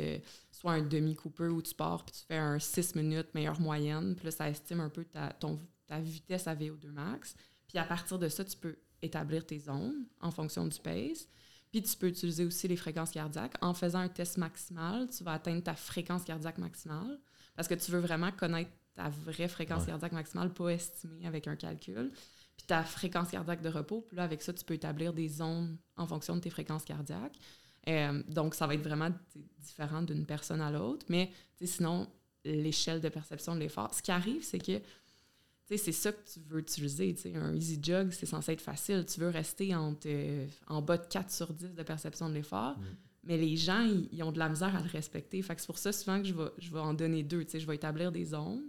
soit un demi-cooper où tu pars, puis tu fais un 6 minutes, meilleure moyenne, puis là, ça estime un peu ta, ton, ta vitesse à VO2 max. Puis à partir de ça, tu peux établir tes zones en fonction du pace. Puis tu peux utiliser aussi les fréquences cardiaques. En faisant un test maximal, tu vas atteindre ta fréquence cardiaque maximale parce que tu veux vraiment connaître ta vraie fréquence cardiaque maximale, pas estimée avec un calcul. Puis ta fréquence cardiaque de repos, puis là, avec ça, tu peux établir des zones en fonction de tes fréquences cardiaques. Euh, donc, ça va être vraiment différent d'une personne à l'autre. Mais sinon, l'échelle de perception de l'effort, ce qui arrive, c'est que c'est ça que tu veux utiliser. Un easy jog, c'est censé être facile. Tu veux rester euh, en bas de 4 sur 10 de perception de l'effort. Mm. Mais les gens, ils, ont de la misère à le respecter. Fait c'est pour ça souvent que je vais, je vais en donner deux. Je vais établir des zones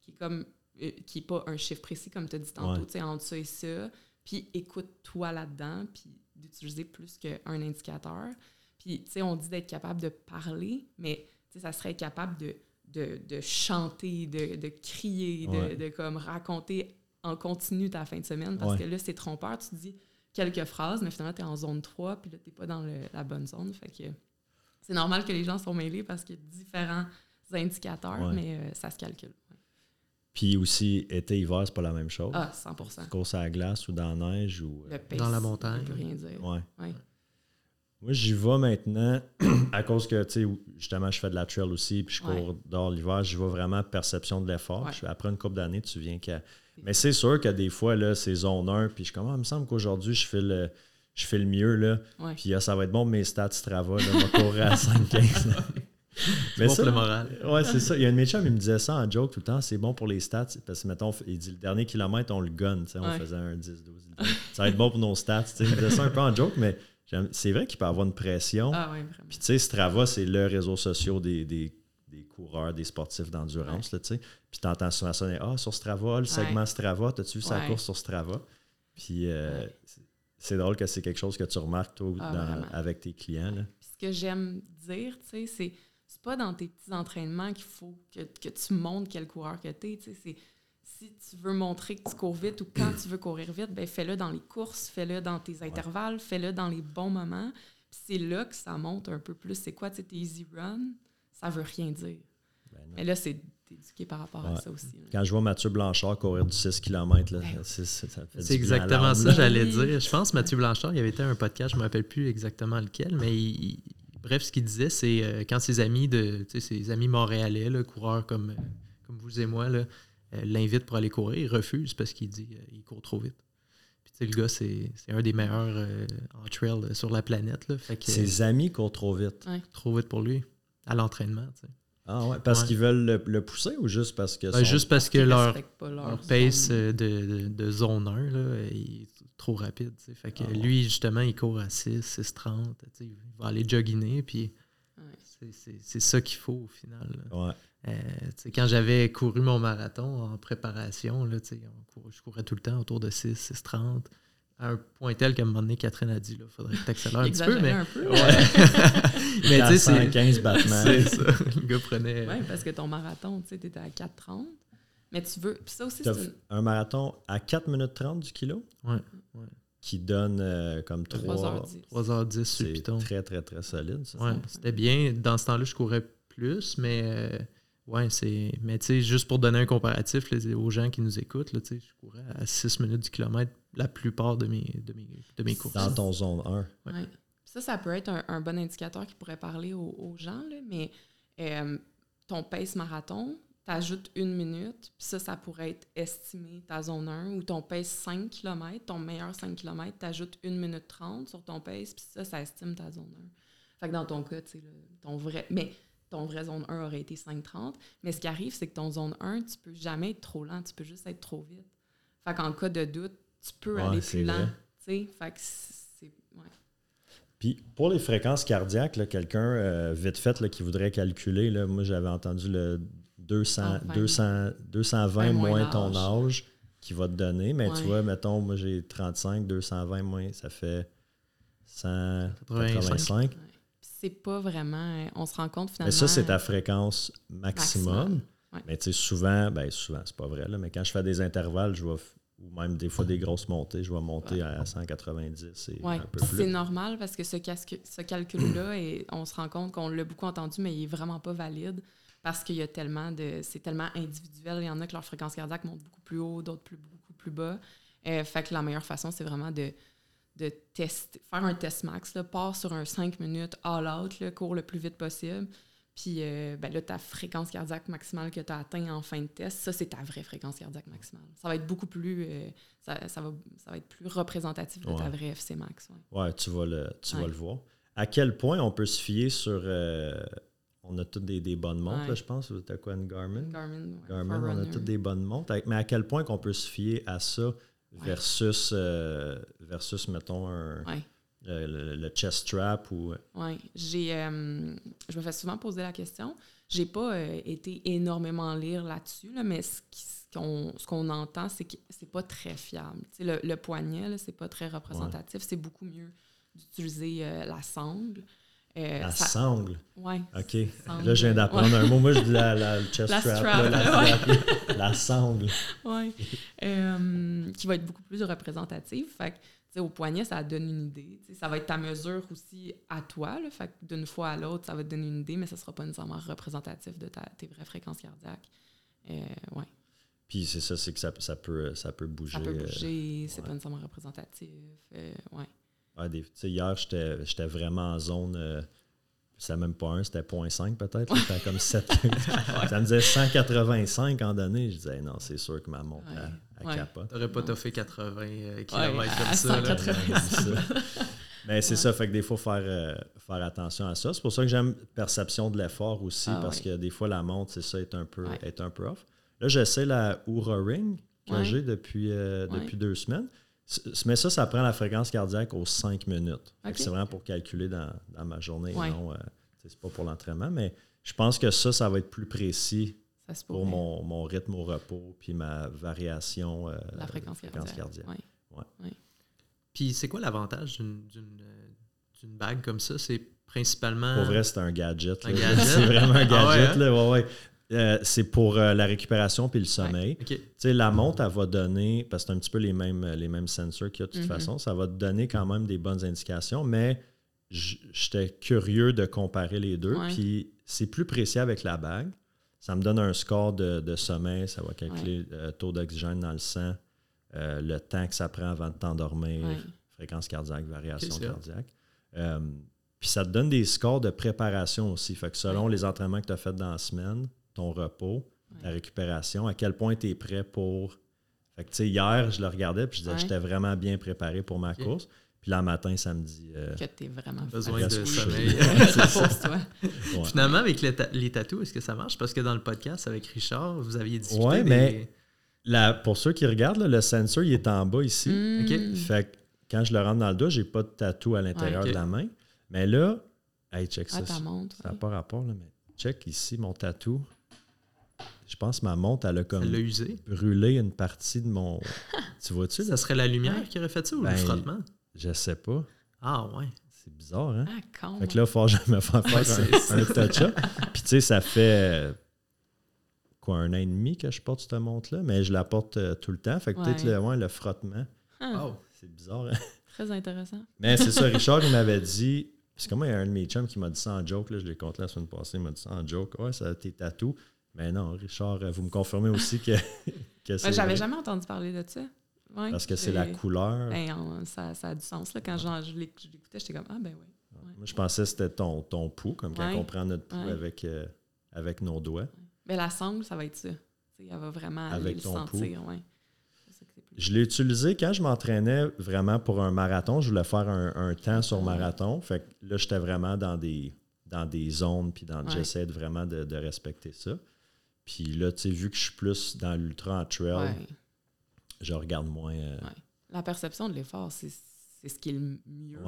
qui est comme euh, qui n'est pas un chiffre précis, comme tu as dit tantôt, sais entre ça et ça. Puis écoute-toi là-dedans, puis d'utiliser plus qu'un indicateur. Puis, tu sais, on dit d'être capable de parler, mais ça serait être capable de de, chanter, de, crier, de, comme raconter en continu ta fin de semaine parce que là, c'est trompeur. Tu dis quelques phrases, mais finalement, tu es en zone 3 puis là, tu n'es pas dans la bonne zone. Fait que c'est normal que les gens sont mêlés parce qu'il y a différents indicateurs, mais euh, ça se calcule. Puis aussi, été-hiver, c'est pas la même chose. Ah, 100 Course à la glace ou dans la neige ou. Euh, dans la montagne. Ça rien dire. Ouais. Moi, j'y vais maintenant *clears throat* à cause que, tu sais, justement, je fais de la trail aussi, puis je cours dehors l'hiver. J'y vais vraiment perception de l'effort. Après une couple d'années, tu viens qu'à. Mais c'est sûr que des fois, là, c'est zone 1, puis je suis comme, ah, il me semble qu'aujourd'hui, je fais le. Je fais le mieux, là. Puis ah, ça va être bon, mes stats Strava, là, je courir à *laughs* 5-15. *laughs* Mais bon pour le moral. Ouais, c'est ça. Il y a un chums, il me disait ça en joke tout le temps. C'est bon pour les stats. Parce que, mettons, il dit le dernier kilomètre, on le gun. On faisait un 10, 12. Ça va être bon pour nos stats. Il me disait ça un peu en joke, mais c'est vrai qu'il peut avoir une pression. Ah oui, vraiment. Puis tu sais, Strava, c'est le réseau social des, des, des coureurs, des sportifs d'endurance. Ouais. Puis tu entends souvent ça, ah, sur Strava, le segment Strava, as-tu vu sa course sur Strava? Puis euh, c'est drôle que c'est quelque chose que tu remarques, toi, ah, avec tes clients. Là. ce que j'aime dire, tu sais, c'est c'est pas dans tes petits entraînements qu'il faut que, que, tu montres quel coureur que tu es. Si tu veux montrer que tu cours vite ou quand tu veux courir vite, ben fais-le dans les courses, fais-le dans tes intervalles, fais-le dans les bons moments. c'est là que ça monte un peu plus. C'est quoi, tes easy run? Ça veut rien dire. Ben Mais là, c'est éduqué par rapport à ça aussi. Quand je vois Mathieu Blanchard courir du 6 km, là, ben c'est exactement ça, j'allais dire. Je pense Mathieu Blanchard, il avait été un podcast, je ne me rappelle plus exactement lequel, mais bref, ce qu'il disait, c'est euh, quand ses amis de ses amis montréalais, là, coureurs comme, euh, comme vous et moi, euh, l'invitent pour aller courir, il refuse parce qu'il dit qu'il court trop vite. Puis le gars, c'est un des meilleurs en trail sur la planète. Là, Ses amis courent trop vite. Trop vite pour lui, à l'entraînement. Ah ouais, parce qu'ils veulent le, pousser ou juste parce que. Ben, juste parce que leur, pace de, de, de, zone 1 là, est trop rapide. Fait que ah lui, justement, il court à 6, 6, 30. Il va aller jogginer, puis c'est ça qu'il faut au final. Ouais. Euh, quand j'avais couru mon marathon en préparation, là, je courais tout le temps autour de 6, 6, 30 à un point tel qu'à un moment donné, Catherine a dit là, faudrait que tu accélères un petit peu. Mais, un peu. *laughs* mais tu sais, c'est 15 battements. *laughs* C'est ça. Le gars prenait. Oui, parce que ton marathon, tu sais, étais à 4,30. Mais tu veux. Puis ça aussi, c'est. Un marathon à 4 minutes 30 du kilo? Oui. Ouais. Qui donne euh, comme 3, h 3h10 sur Python. très, très, très solide. Ouais, c'était bien. Dans ce temps-là, je courais plus, mais. Euh, oui, c'est. Mais tu sais, juste pour donner un comparatif aux gens qui nous écoutent, là, je courais à 6 minutes du kilomètre la plupart de mes, de mes, de mes courses. Dans ton zone 1. Ouais. Ça, ça peut être un, bon indicateur qui pourrait parler aux, gens, là, mais euh, ton pace marathon, tu ajoutes une minute, puis ça, ça pourrait être estimé ta zone 1, ou ton pace 5 km, ton meilleur 5 km, tu ajoutes 1 minute 30 sur ton pace, puis ça, ça estime ta zone 1. Fait que dans ton cas, tu sais, ton vrai. Mais ton vrai zone 1 aurait été 5,30. Mais ce qui arrive, c'est que ton zone 1, tu peux jamais être trop lent, tu peux juste être trop vite. Fait qu'en cas de doute, tu peux aller plus lent. Fait que c'est. Ouais. Puis pour les fréquences cardiaques, quelqu'un euh, vite fait là, qui voudrait calculer, là, moi j'avais entendu le 200, 200, 220 moins, ton âge qui va te donner. Mais tu vois, mettons, moi j'ai 35, 220 moins, ça fait 185 c'est pas vraiment. Euh, on se rend compte finalement. Mais ça, c'est ta fréquence maximum. Mais tu sais, souvent, ben souvent, c'est pas vrai, là, mais quand je fais des intervalles, je vois ou même des fois des grosses montées, je vais monter à 190 et un peu plus. C'est normal parce que ce, ce calcul-là, *clears throat* on se rend compte qu'on l'a beaucoup entendu, mais il est vraiment pas valide parce qu'il y a tellement de. C'est tellement individuel. Il y en a que leur fréquence cardiaque monte beaucoup plus haut, d'autres plus, beaucoup plus bas. Euh, fait que la meilleure façon, c'est vraiment de de tester, faire un test max, là, part sur un 5 minutes all out, là, cours le plus vite possible. Puis euh, ben là, ta fréquence cardiaque maximale que tu as atteint en fin de test, ça, c'est ta vraie fréquence cardiaque maximale. Ça va être beaucoup plus. Euh, ça, ça, va, ça, va, être plus représentatif de ta vraie FC max. Ouais, ouais tu, vas le, tu vas le voir. À quel point on peut se fier sur. Euh, on a toutes des, des bonnes montres, je pense. Tu quoi, une Garmin? Garmin, Garmin on a toutes des bonnes montres. Mais à quel point qu'on peut se fier à ça versus, euh, versus mettons, un, euh, le, chest strap ou... Euh, oui, j'ai... je me fais souvent poser la question. J'ai pas été énormément lire là-dessus, là, mais ce qu'on ce qu'on entend, c'est que c'est pas très fiable. Le, le, poignet, c'est pas très représentatif. C'est beaucoup mieux d'utiliser la sangle. Euh, la sangle. Oui. OK. Là, je viens d'apprendre un mot. Moi, je dis la, la chest la strap. la, la, sangle. Oui. Euh, qui va être beaucoup plus représentative. Fait que, au poignet, ça donne une idée. ça va être ta mesure aussi à toi. Là, fait d'une fois à l'autre, ça va te donner une idée, mais ça ne sera pas nécessairement représentatif de ta, tes vraies fréquences cardiaques. Euh, ouais. Puis c'est ça, c'est que ça, ça, peut, ça peut bouger. Ça peut bouger, c'est pas nécessairement représentatif. ouais. Des, hier, j'étais vraiment en zone. Euh, c'était même pas un, c'était 0.5 peut-être. C'était comme 7. *laughs* *laughs* ça me disait 185 en données. Je disais, non, c'est sûr que ma montre, elle, ouais. capote. T'aurais pas toffé 80 km comme ça. Mais c'est ça, fait que des fois, faire, euh, faire attention à ça. C'est pour ça que j'aime perception de l'effort aussi, ah parce que des fois, la montre, c'est ça, est un peu, est un peu off. Là, j'essaie la Oura Ring que j'ai depuis, euh, depuis deux semaines. Mais ça, ça prend la fréquence cardiaque aux 5 minutes. C'est vraiment pour calculer dans, ma journée. Non, euh, c'est pas pour l'entraînement, mais je pense que ça, ça va être plus précis pour mon, rythme au repos puis ma variation euh, la fréquence, cardiaque. Puis c'est quoi l'avantage d'une bague comme ça? C'est principalement. Pour vrai, c'est un gadget. *laughs* c'est vraiment un gadget. Ah là, ouais, euh, c'est pour euh, la récupération puis le sommeil. La montre, elle va donner, parce que c'est un petit peu les mêmes, les mêmes sensors qu'il y a de toute mm-hmm. façon, ça va te donner quand même des bonnes indications, mais j'étais curieux de comparer les deux. Puis c'est plus précis avec la bague. Ça me donne un score de, sommeil, ça va calculer le taux d'oxygène dans le sang, euh, le temps que ça prend avant de t'endormir, fréquence cardiaque, variation cardiaque. puis ça te donne des scores de préparation aussi. Fait que selon les entraînements que tu as fait dans la semaine, ton repos, ta récupération, à quel point tu es prêt pour. Fait que, tu sais, hier, je le regardais puis je disais que j'étais vraiment bien préparé pour ma course. Puis là, matin, samedi. Euh, que tu vraiment besoin de sommeil. *laughs* *laughs* Finalement, avec les, les tatous, est-ce que ça marche? Parce que dans le podcast avec Richard, vous aviez discuté. Oui, mais pour ceux qui regardent, le sensor, il est en bas ici. Hmm. Fait que quand je le rentre dans le dos, j'ai pas de tatou à l'intérieur de la main. Mais là, hey, check ah, ça. ça n'a pas rapport, là, mais check ici mon tatou. Je pense que ma montre, elle a comme usé. brûlé une partie de mon. *laughs* tu vois-tu? Ça serait la lumière qui aurait fait ça ou le ben, frottement? Je sais pas. Ah ouais. C'est bizarre, hein? Ah, con. Fait que là, il faut jamais faire, faire un, touch-up. *laughs* Puis tu sais, ça fait quoi, un an et demi que je porte cette montre-là, mais je la porte euh, tout le temps. Fait que peut-être le, ouais, le frottement. Ah. C'est bizarre, hein? *laughs* Très intéressant. Mais c'est ça, Richard, il m'avait dit. Parce que moi, il y a un de mes chums qui m'a dit ça en joke, là, je l'ai compté la semaine passée, il m'a dit ça en joke. Ouais, ça a été tatou. Mais non, Richard, vous me confirmez aussi que, *laughs* que c'est. J'avais jamais entendu parler de ça. Parce que c'est la couleur. Ben, ça, ça, a du sens. Là. Quand je l'écoutais, j'étais comme Ah, ben oui. Moi, je pensais que c'était ton, ton pouls, comme quand on prend notre pouls avec, euh, avec nos doigts. Mais la sangle, ça va être ça. elle va vraiment avec le sentir. Je l'ai utilisé quand je m'entraînais vraiment pour un marathon. Je voulais faire un, temps sur marathon. Fait que là, j'étais vraiment dans des, dans des zones, puis dans, j'essaie vraiment de, de, respecter ça. Puis là, tu sais, vu que je suis plus dans l'ultra en trail, je regarde moins. Euh, La perception de l'effort, c'est ce qui est le mieux.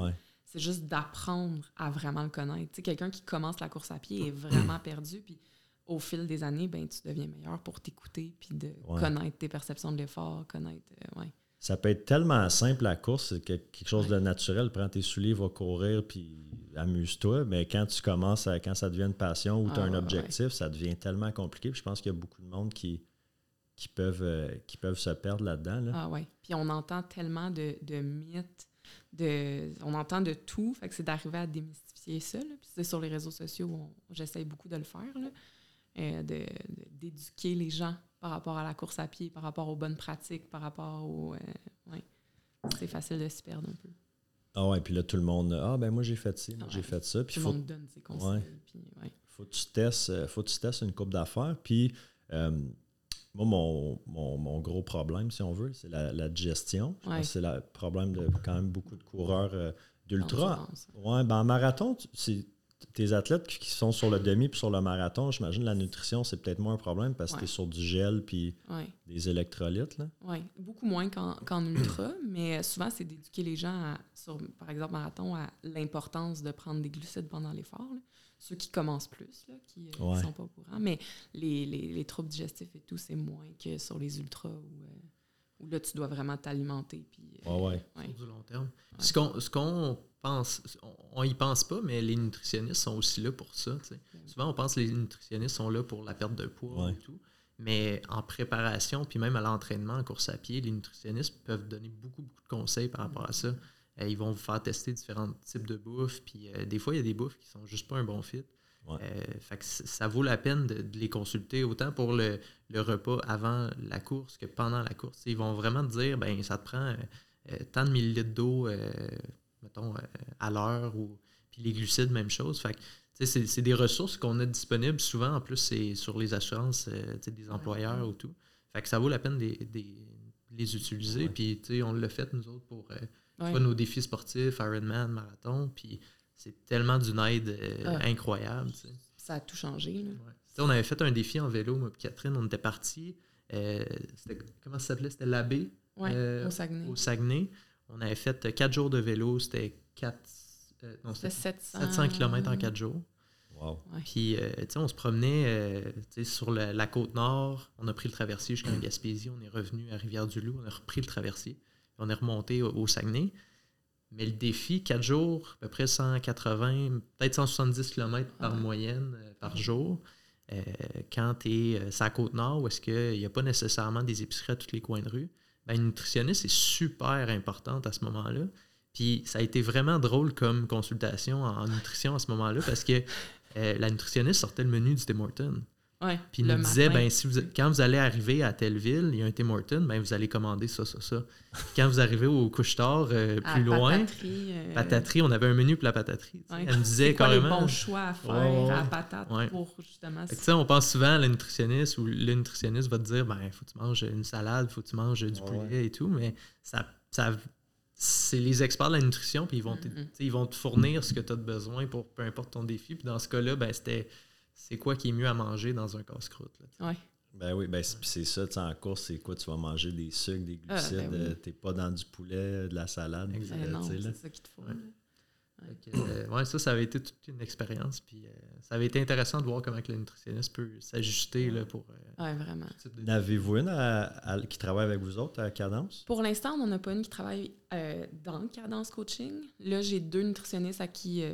C'est juste d'apprendre à vraiment le connaître. Tu sais, quelqu'un qui commence la course à pied est vraiment perdu, puis au fil des années, ben, tu deviens meilleur pour t'écouter, puis de connaître tes perceptions de l'effort, connaître. Euh, ouais. Ça peut être tellement simple la course, c'est quelque chose de naturel. Prends tes souliers, va courir, puis amuse-toi. Mais quand tu commences, à, quand ça devient une passion ou tu as un ah, objectif, ça devient tellement compliqué. je pense qu'il y a beaucoup de monde qui, qui, peuvent, euh, qui peuvent se perdre là-dedans. Ah oui. Puis on entend tellement de, de mythes, de, on entend de tout. Fait que c'est d'arriver à démystifier ça. Puis c'est sur les réseaux sociaux, j'essaye beaucoup de le faire. Euh, d'éduquer les gens par rapport à la course à pied, par rapport aux bonnes pratiques, par rapport au. Euh, ouais. C'est facile de se perdre un peu. Ah ouais, puis là, tout le monde, ah ben moi j'ai fait ci, moi j'ai fait ça. Puis tout le monde donne ses conseils. Puis, ouais. Faut que tu testes, euh, faut que tu testes une coupe d'affaires. Puis euh, moi, mon, mon, gros problème, si on veut, c'est la, la, digestion. C'est le problème de quand même beaucoup de coureurs d'ultra. Ouais, ben en marathon, c'est tes athlètes qui sont sur le demi puis sur le marathon, j'imagine la nutrition, c'est peut-être moins un problème parce que tu es sur du gel puis des électrolytes. Oui, beaucoup moins qu'en ultra, *clears throat* mais souvent, c'est d'éduquer les gens, sur, par exemple, marathon, à l'importance de prendre des glucides pendant l'effort. Ceux qui commencent plus, là, qui ne euh, sont pas au courant. Mais les, les, troubles digestifs et tout, c'est moins que sur les ultras où, euh, où là, tu dois vraiment t'alimenter. Puis, euh, Sur du long terme. Ce qu'on pense, on y pense pas, mais les nutritionnistes sont aussi là pour ça. Souvent, on pense que les nutritionnistes sont là pour la perte de poids et tout. Mais en préparation, puis même à l'entraînement en course à pied, les nutritionnistes peuvent donner beaucoup, beaucoup de conseils par rapport à ça. Euh, ils vont vous faire tester différents types de bouffe. Puis euh, des fois, il y a des bouffes qui sont juste pas un bon fit. Euh, fait que ça vaut la peine de, les consulter autant pour le, repas avant la course que pendant la course. Ils vont vraiment te dire ben ça te prend tant de millilitres d'eau mettons, euh, à l'heure. ou Puis les glucides, même chose. Fait c'est des ressources qu'on a disponibles souvent. En plus, c'est sur les assurances euh, des employeurs ou tout. Fait que ça vaut la peine de, les utiliser. Puis, on l'a fait, nous autres, pour euh, nos défis sportifs, Ironman, marathon. Puis, c'est tellement d'une aide ah. incroyable. Ça a tout changé. On avait fait un défi en vélo, moi et Catherine. On était partis. comment ça s'appelait? C'était l'abbé. au Saguenay. Au Saguenay. On avait fait quatre jours de vélo, c'était 4 euh, 700... 700 km en quatre jours. Wow. Puis, euh, tu sais, on se promenait euh, sur la, côte nord. On a pris le traversier jusqu'à Gaspésie. On est revenu à Rivière-du-Loup. On a repris le traversier. On est remonté au, Saguenay. Mais le défi, 4 jours, à peu près 180, peut-être 170 km par moyenne euh, par jour. Euh, quand tu es à Côte-Nord, où est-ce qu'il n'y a pas nécessairement des épiceries à tous les coins de rue, ben, une nutritionniste est super importante à ce moment-là. Puis ça a été vraiment drôle comme consultation en, nutrition à ce moment-là parce que la nutritionniste sortait le menu du Tim Hortons. Puis il nous disait, ben, si vous, quand vous allez arriver à telle ville, il y a un Tim Hortons, ben, vous allez commander ça, ça, ça. *laughs* quand vous arrivez au couche-tard euh, plus loin, pataterie, euh, pataterie, on avait un menu pour la pataterie. Elle nous disait quoi carrément. les bons choix à faire à la patate pour justement. ça? on pense souvent à la nutritionniste ou le nutritionniste va te dire, ben, faut que tu manges une salade, faut que tu manges du poulet et tout, mais ça, ça c'est les experts de la nutrition, puis ils vont, mm-hmm. ils vont te fournir ce que tu as besoin pour peu importe ton défi. Puis dans ce cas-là, ben, c'était c'est quoi qui est mieux à manger dans un casse-croûte. Ouais. Ben oui, ben c'est ça, tu en course, c'est quoi? Tu vas manger des sucres, des ah, glucides, tu ben euh, t'es pas dans du poulet, de la salade. Exactement. c'est ça qu'il te faut. Euh, ouais. ça, ça avait été toute une expérience. Puis euh, ça avait été intéressant de voir comment le nutritionniste peut s'ajuster là, pour. oui, vraiment. N'avez-vous une qui travaille avec vous autres à Cadence? Pour l'instant, on n'en a pas une qui travaille dans Cadence Coaching. Là, j'ai deux nutritionnistes à qui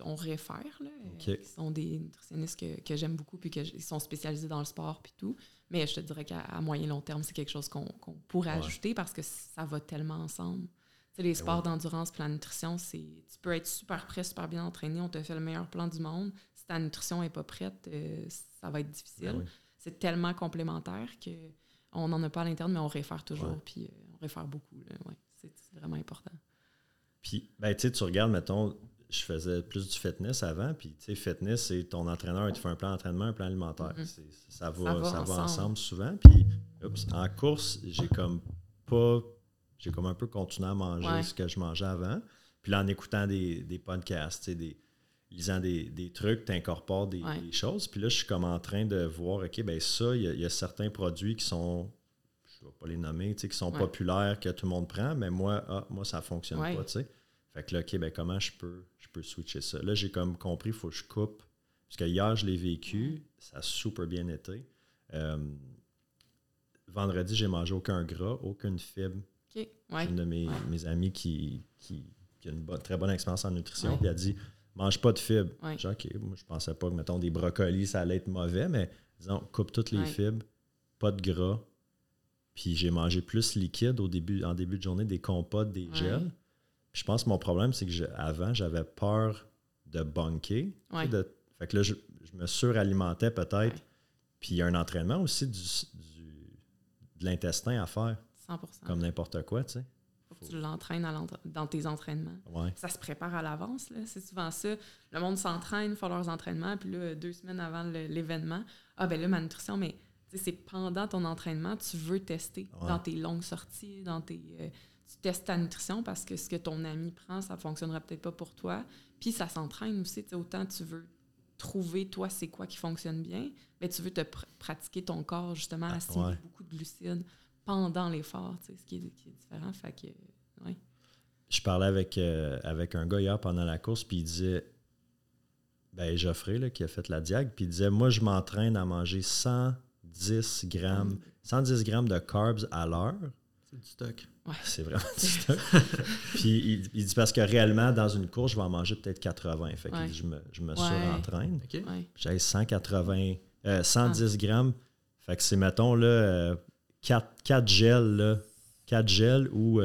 on réfère, là, qui sont des nutritionnistes que, que j'aime beaucoup, puis qui sont spécialisés dans le sport, puis tout. Mais je te dirais qu'à moyen long terme, c'est quelque chose qu'on pourrait ajouter parce que ça va tellement ensemble les ben sports d'endurance et la nutrition, c'est tu peux être super prêt, super bien entraîné, on te fait le meilleur plan du monde. Si ta nutrition n'est pas prête, euh, ça va être difficile. Ben c'est tellement complémentaire qu'on n'en a pas à l'interne, mais on réfère toujours, puis euh, on réfère beaucoup. c'est vraiment important. Puis, ben, tu regardes, mettons, je faisais plus du fitness avant, puis tu sais, fitness, c'est ton entraîneur, tu fais un plan d'entraînement, un plan alimentaire. Mm-hmm. ça, va, ça, va, ensemble. souvent. Puis, en course, j'ai comme pas j'ai comme un peu continué à manger ce que je mangeais avant. Puis là, en écoutant des, des podcasts, des, lisant des, des trucs, tu incorpores des, choses. Puis là, je suis comme en train de voir, OK, ben ça, il y, a certains produits qui sont, je ne vais pas les nommer, qui sont populaires, que tout le monde prend, mais moi, ah, moi ça ne fonctionne pas. sais. Fait que là, OK, ben comment je peux, je peux switcher ça? Là, j'ai comme compris, il faut que je coupe. Parce que hier, je l'ai vécu, ça a super bien été. Euh, vendredi, j'ai mangé aucun gras, aucune fibre, une de mes, amis qui, qui, a une très bonne expérience en nutrition, puis elle a dit mange pas de fibres. J'ai OK, moi je pensais pas que mettons des brocolis, ça allait être mauvais, mais disons, coupe toutes les fibres, pas de gras. Puis j'ai mangé plus liquide au début, en début de journée, des compotes, des gels. je pense que mon problème, c'est que avant, j'avais peur de bunker. fait que là, je, me suralimentais peut-être. Puis il y a un entraînement aussi du, de l'intestin à faire. Comme n'importe quoi, tu sais. Faut que tu l'entraînes dans tes entraînements. Ça se prépare à l'avance. C'est souvent ça. Le monde s'entraîne, fait leurs entraînements, puis là, deux semaines avant l'événement, ah ben là, ma nutrition, mais c'est pendant ton entraînement, tu veux tester dans tes longues sorties, dans tes. Euh, tu testes ta nutrition parce que ce que ton ami prend, ça ne fonctionnera peut-être pas pour toi. Puis ça s'entraîne aussi. Autant tu veux trouver, toi, c'est quoi qui fonctionne bien, mais tu veux te pratiquer ton corps, justement, à ah, beaucoup de glucides pendant l'effort, ce qui est, qui est, différent. Fait que, Je parlais avec, euh, avec un gars hier pendant la course, puis il disait, ben Geoffrey, là, qui a fait la diag, puis il disait, moi, je m'entraîne à manger 110 grammes, 110 grammes de carbs à l'heure. C'est du stock. Ouais. C'est vraiment du *laughs* stock. puis il, dit parce que réellement, dans une course, je vais en manger peut-être 80. Fait que je me, je me surentraîne. J'ai 180, 110 grammes. Fait que c'est, mettons, là, euh, 4, gels, là. 4 gels ou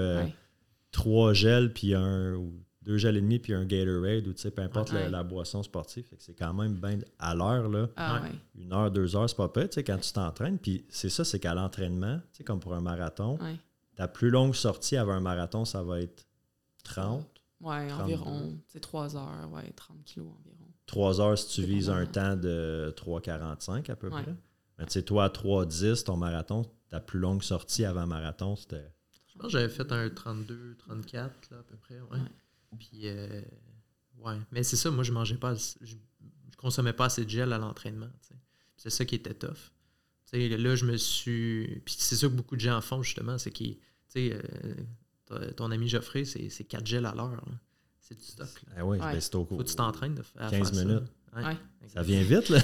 3 euh, gels, puis un, ou 2 gels et demi, puis un Gatorade, ou tu sais, peu importe la, boisson sportive. c'est quand même bien à l'heure, là. Ah, Une heure, deux heures, c'est pas peu, tu sais, quand tu t'entraînes. Puis c'est ça, c'est qu'à l'entraînement, tu sais, comme pour un marathon, ta plus longue sortie avant un marathon, ça va être 30. Oui, environ. C'est 3 heures, ouais, 30 kilos environ. 3 heures si tu vises un temps de 3,45 à peu près. Mais tu sais, toi, à 3,10, ton marathon, ta plus longue sortie avant marathon, c'était? Je pense que j'avais fait un 32, 34 là, à peu près. Ouais. Puis, euh, ouais. Mais c'est ça, moi, je mangeais pas. Je, consommais pas assez de gel à l'entraînement. C'est ça qui était tough. sais là, je me suis. Puis c'est ça que beaucoup de gens font, justement. C'est que euh, ton ami Geoffrey, c'est 4 gels à l'heure. C'est du stock. Ah oui, ben, c'est au Faut que tu t'entraînes de faire 15 minutes. Ça vient vite, là.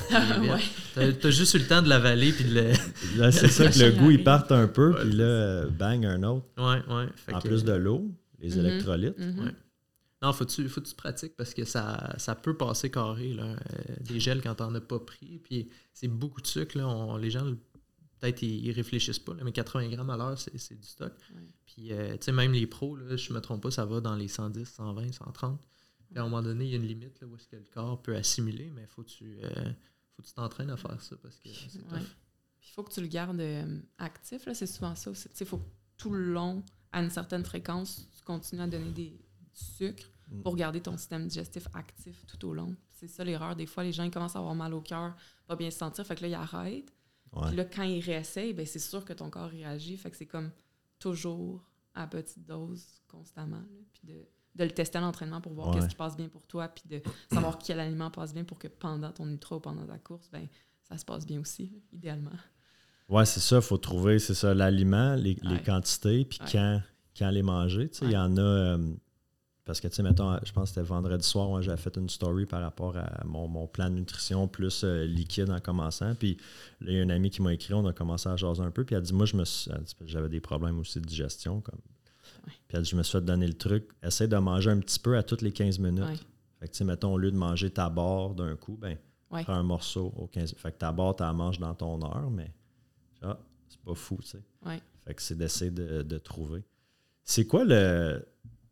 T'as juste eu le temps de l'avaler puis de le. *laughs* Là, c'est ça que le goût, il parte un peu, puis là, bang, un autre. Ouais, ouais. en plus de l'eau, les mhm. électrolytes. Mhm. Non, faut tu faut tu pratiques parce que ça, ça peut passer carré, là, des gels quand t'en as pas pris. Puis c'est beaucoup de sucre, là. les gens, peut-être, ils, réfléchissent pas, mais 80 grammes à l'heure, c'est du stock. Puis, tu sais, même les pros, là, je me trompe pas, ça va dans les 110, 120, 130. Puis à un moment donné, il y a une limite là, où est-ce que le corps peut assimiler, mais faut tu faut que tu t'entraînes à faire ça parce que c'est tough. il faut que tu le gardes euh, actif, là, c'est souvent ça aussi. Il faut que tout le long, à une certaine fréquence, tu continues à donner des, du sucre mm. pour garder ton système digestif actif tout au long. C'est ça l'erreur. Des fois, les gens ils commencent à avoir mal au cœur, pas bien se sentir, fait que là, ils arrêtent. Puis là, quand ils réessayent, ben, c'est sûr que ton corps réagit. Fait que c'est comme toujours à petite dose, constamment. puis de de le tester à l'entraînement pour voir qu'est-ce qui passe bien pour toi, puis de savoir quel aliment passe bien pour que pendant ton ultra ou pendant ta course, ben, ça se passe bien aussi, idéalement. Ouais, c'est ça, il faut trouver, c'est ça, l'aliment, les, quantités, puis quand, quand les manger. Il y en a, euh, parce que, tu sais, mettons, je pense que c'était vendredi soir, moi, j'avais fait une story par rapport à mon, plan de nutrition plus euh, liquide en commençant. Puis là, il y a un ami qui m'a écrit, on a commencé à jaser un peu, puis elle a dit, moi, je me j'avais des problèmes aussi de digestion, comme puis je me suis fait donner le truc, essaie de manger un petit peu à toutes les 15 minutes. Fait que, tu sais, mettons, au lieu de manger ta barre d'un coup, ben, prends un morceau aux 15 Fait que ta barre, tu la manges dans ton heure, mais ah, c'est pas fou, tu sais. Fait que c'est d'essayer de, trouver. C'est quoi le,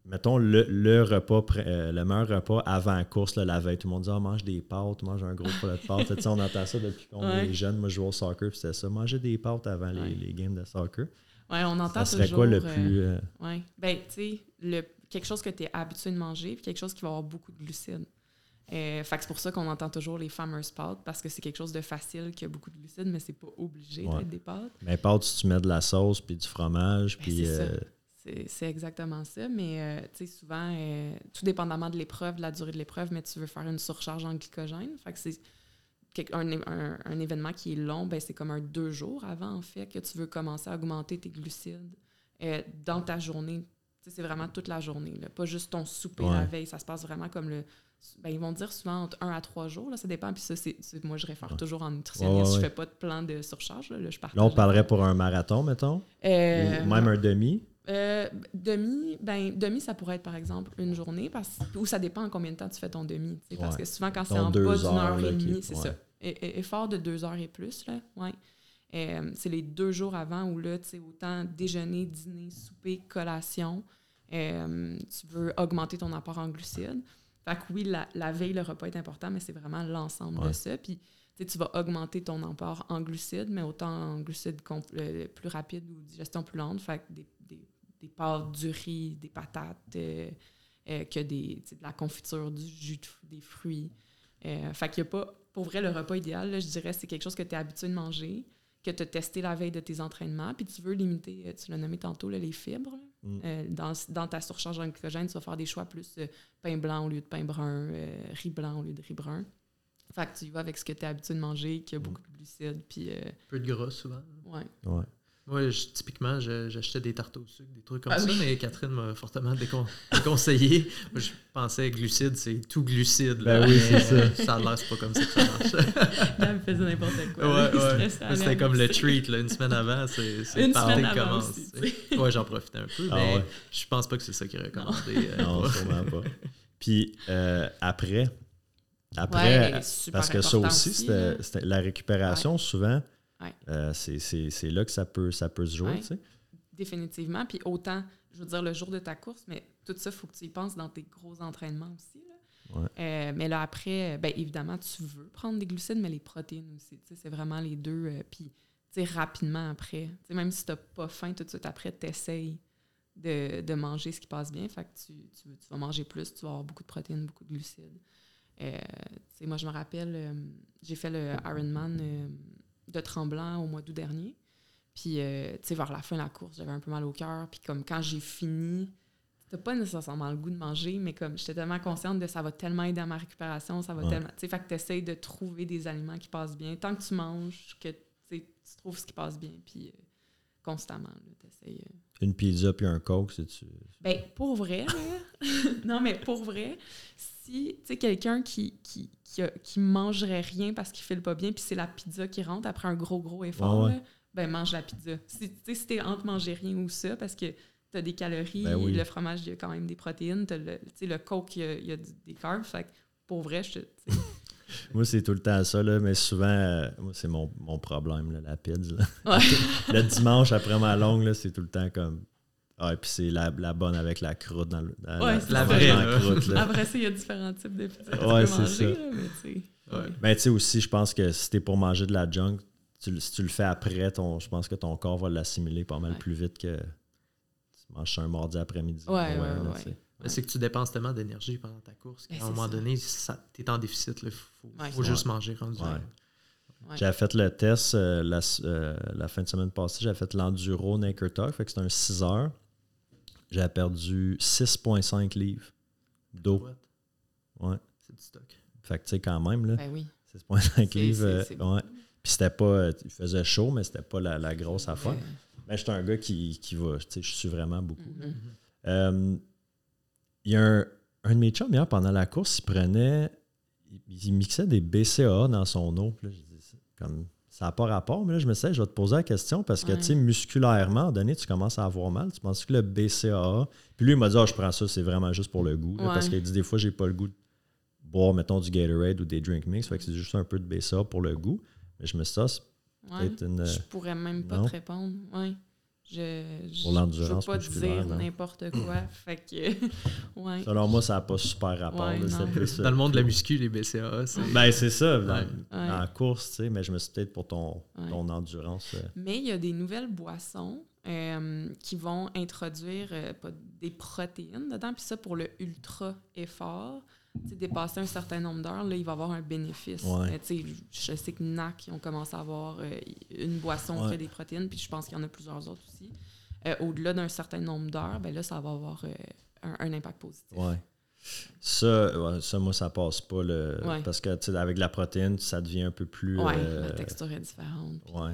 mettons, le, repas, euh, le meilleur repas avant la course, la veille? Tout le monde dit, ah, mange des pâtes, mange un gros poulet de pâtes. *laughs* on entend ça depuis qu'on est jeune. Moi, je joue au soccer, puis c'était ça. Manger des pâtes avant les, les games de soccer. Oui, on entend ça serait quoi le euh, plus. Euh, oui. Ben, tu sais, quelque chose que tu es habitué de manger, puis quelque chose qui va avoir beaucoup de glucides. Euh, fait c'est pour ça qu'on entend toujours les fameuses pâtes, parce que c'est quelque chose de facile qui a beaucoup de glucides, mais c'est pas obligé d'être des pâtes. Mais pâtes, si tu mets de la sauce, puis du fromage, ben, puis. C'est exactement ça, mais tu sais, souvent, tout dépendamment de l'épreuve, de la durée de l'épreuve, mais tu veux faire une surcharge en glycogène. Fait que c'est un, événement qui est long, ben c'est comme un deux jours avant, en fait, que tu veux commencer à augmenter tes glucides euh, dans ta journée. C'est vraiment toute la journée, pas juste ton souper la veille. Ça se passe vraiment comme le. Ben, ils vont dire souvent entre un à trois jours, là, ça dépend. Puis ça, c'est, moi, je réfère toujours en nutritionniste. je fais pas de plan de surcharge. Là, je là on parlerait pour un marathon, mettons? Euh, même un demi? Euh, demi, ben, demi, ça pourrait être par exemple une journée, parce, ou ça dépend en combien de temps tu fais ton demi. Parce que souvent, quand c'est en bas d'une heure et demie, c'est ça effort de deux heures et plus, là, ouais. Euh, c'est les deux jours avant où là, tu sais, autant déjeuner, dîner, souper, collation, euh, tu veux augmenter ton apport en glucides. Fait que oui, la, veille, le repas est important, mais c'est vraiment l'ensemble de ça. Puis, tu vas augmenter ton apport en glucides, mais autant en glucides euh, plus rapides ou digestion plus lente. Fait que des, des, pâtes, du riz, des patates, que des, de la confiture, du jus, des fruits. fait qu'il n'y a pas pour vrai, le repas idéal, je dirais, c'est quelque chose que tu es habitué de manger, que tu as testé la veille de tes entraînements, puis tu veux limiter, euh, tu l'as nommé tantôt, les fibres. Mm. Euh, dans, ta surcharge en glycogène, tu vas faire des choix plus euh, pain blanc au lieu de pain brun, riz blanc au lieu de riz brun. Fait que tu y vas avec ce que tu es habitué de manger, qui a mm. beaucoup de glucides. Puis, peu de gras souvent. Ouais. ouais. Moi, typiquement, j'achetais des tartes au sucre, des trucs comme ah ça, mais Catherine m'a fortement déconseillé. Moi, je pensais que glucides, c'est tout glucide. Ben oui, c'est ça. Ça a l'air, c'est pas comme ça que ça marche. *laughs* elle faisait n'importe quoi. Ouais, ouais. C'était comme le treat, là, une semaine avant, c'est qui commence. Ouais, j'en profitais un peu, ah mais je pense pas que c'est ça qui est recommandé. Euh, non, sûrement pas. Puis euh, après, après parce que ça aussi, c'était la récupération, souvent euh, c'est là que ça peut, ça peut se jouer. Définitivement. Puis autant, je veux dire, le jour de ta course, mais tout ça, il faut que tu y penses dans tes gros entraînements aussi. Euh, mais là, après, ben, évidemment, tu veux prendre des glucides, mais les protéines aussi. C'est vraiment les deux. Euh, puis, rapidement après. même si tu n'as pas faim tout de suite après, tu essayes de, de, manger ce qui passe bien. Fait que tu, tu, vas manger plus, tu vas avoir beaucoup de protéines, beaucoup de glucides. moi, je me rappelle, j'ai fait le Ironman de tremblant au mois d'août dernier. Puis, euh, tu sais, vers la fin de la course, j'avais un peu mal au cœur. Puis, comme quand j'ai fini, t'as pas nécessairement le goût de manger, mais comme j'étais tellement consciente de ça va tellement aider à ma récupération, ça va tellement. Tu sais, fait que t'essayes de trouver des aliments qui passent bien. Tant que tu manges, que tu trouves ce qui passe bien. Puis, euh, constamment, t'essayes. Euh. Une pizza puis un coke, c'est-tu. Ben, pour vrai, *laughs* non, mais pour vrai, si, tu sais, quelqu'un qui, qui, qui, mangerait rien parce qu'il file pas bien, puis c'est la pizza qui rentre après un gros, gros effort, ben mange la pizza. Si, si t'es entre manger rien ou ça, parce que as des calories, ben le fromage, il y a quand même des protéines, as le, le coke, il y a, des carbs. Fait pour vrai, je *laughs* Moi, c'est tout le temps ça, là, mais souvent, euh, moi, c'est mon, problème, la pizza. *laughs* le dimanche, après ma longue, c'est tout le temps comme. Ah, et puis c'est la, bonne avec la croûte dans, la, vraie croûte. Après ça, il y a différents types de pizza. Ouais, c'est ça. mais ben, tu sais, aussi, je pense que si t'es pour manger de la junk, si tu le fais après, ton, je pense que ton corps va l'assimiler pas mal plus vite que tu manges un mardi après-midi. Ouais, ouais, ouais. C'est que tu dépenses tellement d'énergie pendant ta course qu'à un moment donné, tu es en déficit. Il faut, juste manger rendu. J'avais fait le test euh, euh, la, fin de semaine passée. J'avais fait l'enduro Naker Talk. Fait que c'était un 6 heures. J'avais perdu 6,5 livres d'eau. Ouais. C'est du stock. Fait que tu sais, quand même, là. Ben oui. 6,5 livres. Euh, ouais. Puis c'était pas. Il faisait chaud, mais c'était pas la, grosse affaire. Mais j'étais un gars qui, qui va. Tu sais, je suis vraiment beaucoup. Mm-hmm il y a un, un de mes chums, hier, pendant la course, il prenait, il, mixait des BCAA dans son eau. comme, ça n'a pas rapport, mais là, je me disais, je vais te poser la question parce que, tu sais, musculairement, donné, tu commences à avoir mal. Tu penses que le BCAA. Puis lui, il m'a dit, ah, je prends ça, c'est vraiment juste pour le goût. parce qu'il dit, des fois, j'ai pas le goût de boire, mettons, du Gatorade ou des drink mix. Fait que c'est juste un peu de BCAA pour le goût. Mais je me suis dit, ça, une. Je pourrais même pas te répondre. Ouais. Je, pour l'endurance je veux pas dire n'importe quoi. *clears throat* fait que, ouais. Selon moi, ça n'a pas super rapport. Dans le monde de la muscu, les BCA, c'est... Ben, c'est ça, dans, la course, tu sais, mais je me suis peut-être pour ton, ton endurance. Euh. Mais il y a des nouvelles boissons euh, qui vont introduire euh, des protéines dedans, puis ça, pour le ultra effort, dépasser un certain nombre d'heures, là, il va avoir un bénéfice. je sais que NAC, ils ont commencé à avoir euh, une boisson qui a des protéines, puis je pense qu'il y en a plusieurs autres aussi. Euh, au-delà d'un certain nombre d'heures, ben là, ça va avoir euh, un, impact positif. Ouais. Ça, ça, moi, ça passe pas. Le, Parce que avec la protéine, ça devient un peu plus. Oui, la texture est différente. Ouais.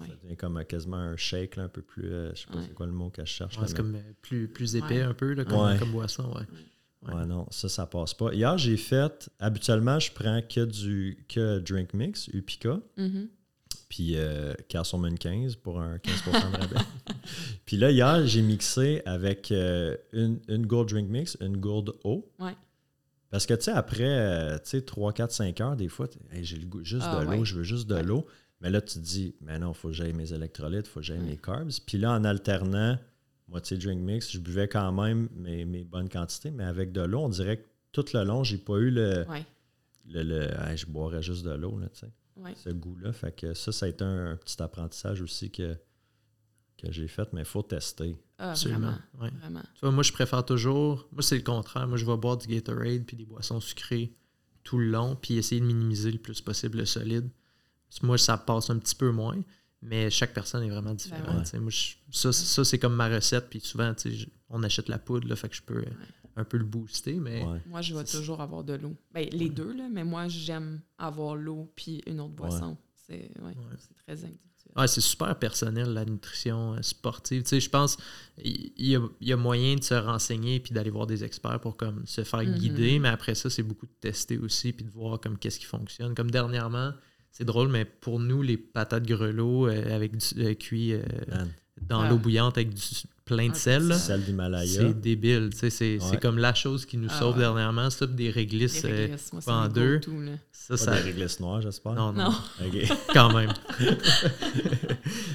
Ça devient comme quasiment un shake, un peu plus. je sais pas c'est quoi le mot que je cherche. c'est comme plus, plus épais un peu, comme, comme, boisson. Ouais. Ouais. non, ça, ça passe pas. Hier, j'ai fait, habituellement, je prends que du que drink mix, Upica. Mm-hmm. Puis euh, Castleman 15 pour un 15% de rabais. *laughs* puis là, hier, j'ai mixé avec euh, une, une gourde drink mix, une gourde eau. Ouais. Parce que, tu sais, après, euh, tu sais, 3, 4, 5 heures, des fois, j'ai le goût juste ah, de l'eau, je veux juste de l'eau. Mais là, tu te dis, mais non, il faut que j'aille mes électrolytes, il faut que j'aille mes carbs. Puis là, en alternant moitié drink mix. Je buvais quand même mes, mes bonnes quantités, mais avec de l'eau, on dirait que tout le long, j'ai pas eu le. le, je boirais juste de l'eau, tu sais. Ce goût-là. Fait que ça, ça a été un, petit apprentissage aussi que, que j'ai fait, mais il faut tester. Ah, Absolument. Vraiment. Tu vois, moi, je préfère toujours. Moi, c'est le contraire. Moi, je vais boire du Gatorade puis des boissons sucrées tout le long, puis essayer de minimiser le plus possible le solide. Moi, ça passe un petit peu moins. Mais chaque personne est vraiment ben différente. Moi, ça, ça c'est comme ma recette. Puis souvent, on achète la poudre, là, fait que je peux un peu le booster. Mais Moi, je vais toujours avoir de l'eau. Ben, les deux, là, mais moi, j'aime avoir l'eau puis une autre boisson. C'est très individuel. Ouais, c'est super personnel, la nutrition euh, sportive. je pense qu'il y, y, a moyen de se renseigner puis d'aller voir des experts pour comme, se faire mm-hmm. guider, mais après ça, c'est beaucoup de tester aussi puis de voir comme qu'est-ce qui fonctionne. Comme dernièrement, c'est drôle, mais pour nous, les patates grelots euh, avec du euh, cuit euh, dans l'eau bouillante avec du, plein de sel, sel c'est débile. C'est comme la chose qui nous ah sauve dernièrement. Ça, des réglisses, en deux. ça, ça... des réglisses noires, j'espère. Non, non. *laughs* Quand même. *laughs*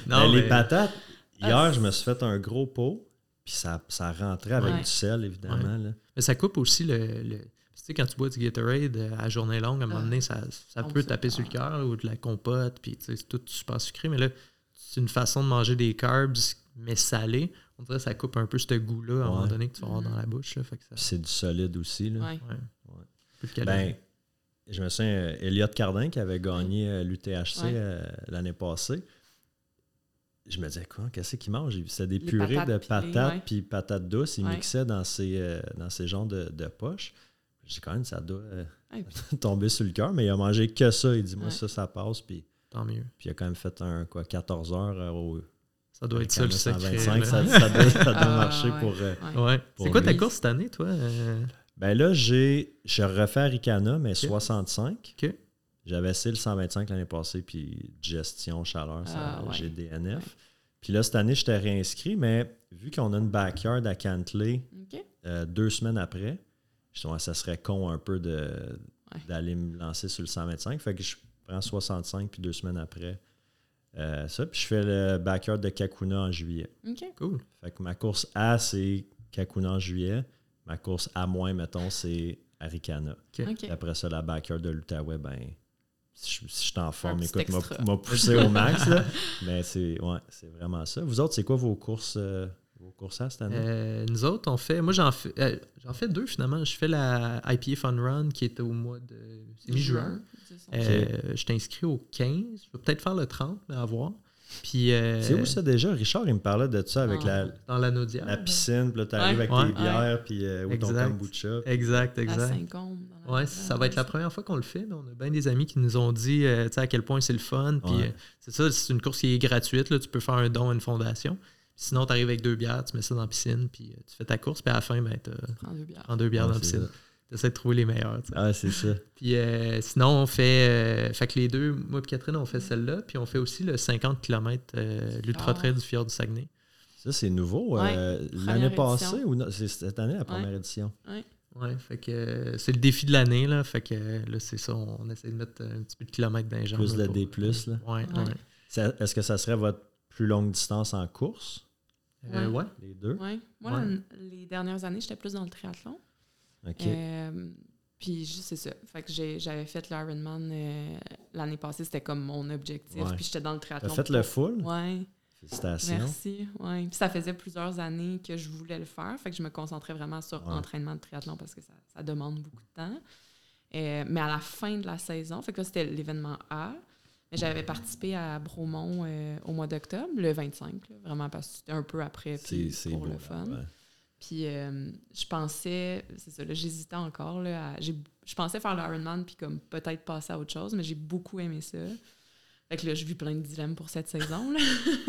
non, mais, Les patates, hier, ah, je me suis fait un gros pot, puis ça, ça rentrait avec du sel, évidemment. Là. Mais ça coupe aussi le sais, quand tu bois du Gatorade euh, à journée longue, à un moment donné, ça, ça peut taper sur le cœur ou de la compote, puis c'est tout super sucré. Mais là, c'est une façon de manger des carbs, mais salés. On dirait que ça coupe un peu ce goût-là à un moment donné que tu vas avoir dans la bouche. C'est du solide aussi. Là. Ouais. Ben, je me souviens, euh, Elliot Cardin qui avait gagné euh, l'UTHC l'année passée. Je me disais, quoi, qu'est-ce qu'il mange? C'était des purées de patates puis patates douces. Il mixait dans ces, dans ces genres de, de poches. J'ai quand même, ça doit euh, *laughs* tomber sur le cœur, mais il a mangé que ça. Il dit, moi, ça, ça passe. Puis, Tant mieux. Puis il a quand même fait un quoi, 14 heures euh, au. Ça doit être ça le secret. ça, ça, doit, ça doit ah, marcher pour. Euh, ouais. C'est quoi ta course cette année, toi Ben là, j'ai. Je refais Ricana, mais 65. OK. J'avais essayé le 125 l'année passée, puis gestion, chaleur, ah, j'ai DNF. Puis là, cette année, je t'ai réinscrit, mais vu qu'on a une backyard à Cantley euh, deux semaines après, je me ça serait con un peu d'aller me lancer sur le 125. Fait que je prends 65, puis deux semaines après, euh, ça. Puis je fais le backyard de Kakuna en juillet. OK. Cool. Fait que ma course A, c'est Kakuna en juillet. Ma course A-, mettons, c'est Arikana. Après ça, la backyard de l'Outaouais, ben, si je, suis en forme, écoute, m'a poussé au max. *laughs* Mais c'est ouais, vraiment ça. Vous autres, c'est quoi vos courses, euh, vos courses à cette année? Euh, nous autres, on fait. Moi, j'en fais, euh, j'en fais deux finalement. Je fais la IPA Fun Run qui est au mois de. C'est mi-juin. je t'inscris au 15. Je vais peut-être faire le 30, mais à voir. Puis, euh, c'est où ça déjà? Richard, il me parlait de ça avec la, dans la, Naudière, la piscine, puis là, tu arrives avec tes bières, puis euh, ou ton kombucha. Exact, exact. Ouais, ça va être la première fois qu'on le fait. On a bien des amis qui nous ont dit euh, à quel point c'est le fun. Puis c'est ça, c'est une course qui est gratuite. Là, tu peux faire un don à une fondation. Sinon, tu arrives avec deux bières, tu mets ça dans la piscine, puis tu fais ta course, puis à la fin, ben, tu prends deux bières, prends deux bières dans la piscine. J'essaie de trouver les meilleurs. Ah, c'est ça. Puis euh, sinon, on fait. Euh, fait que les deux, moi et Catherine, on fait celle-là. Puis on fait aussi le 50 km euh, l'Ultra Trail du Fjord du Saguenay. Ça, c'est nouveau. l'année passée ou c'est cette année la première édition? Oui. Ouais, fait que c'est le défi de l'année, là. Fait que là, c'est ça, on essaie de mettre un petit peu de kilomètres dans les jambes. Plus le D, là. Ouais, Est-ce que ça serait votre plus longue distance en course? Ouais. Les deux? Ouais. Moi, les dernières années, j'étais plus dans le triathlon. Euh, puis c'est ça. Fait que j'avais fait l'Ironman euh, l'année passée, c'était comme mon objectif. Puis j'étais dans le triathlon. T'as fait le full? Ouais. Félicitations. Merci. Ouais. Puis ça faisait plusieurs années que je voulais le faire. Fait que je me concentrais vraiment sur l'entraînement de triathlon parce que ça, demande beaucoup de temps. Euh, mais à la fin de la saison, fait que c'était l'événement A. Mais j'avais participé à Bromont au mois d'octobre, le 25, vraiment parce que c'était un peu après puis pour le fun. Puis euh, je pensais, c'est ça, j'hésitais encore. Là, je pensais faire l'Ironman puis comme peut-être passer à autre chose, mais j'ai beaucoup aimé ça. Fait que là, je vis plein de dilemmes pour cette saison.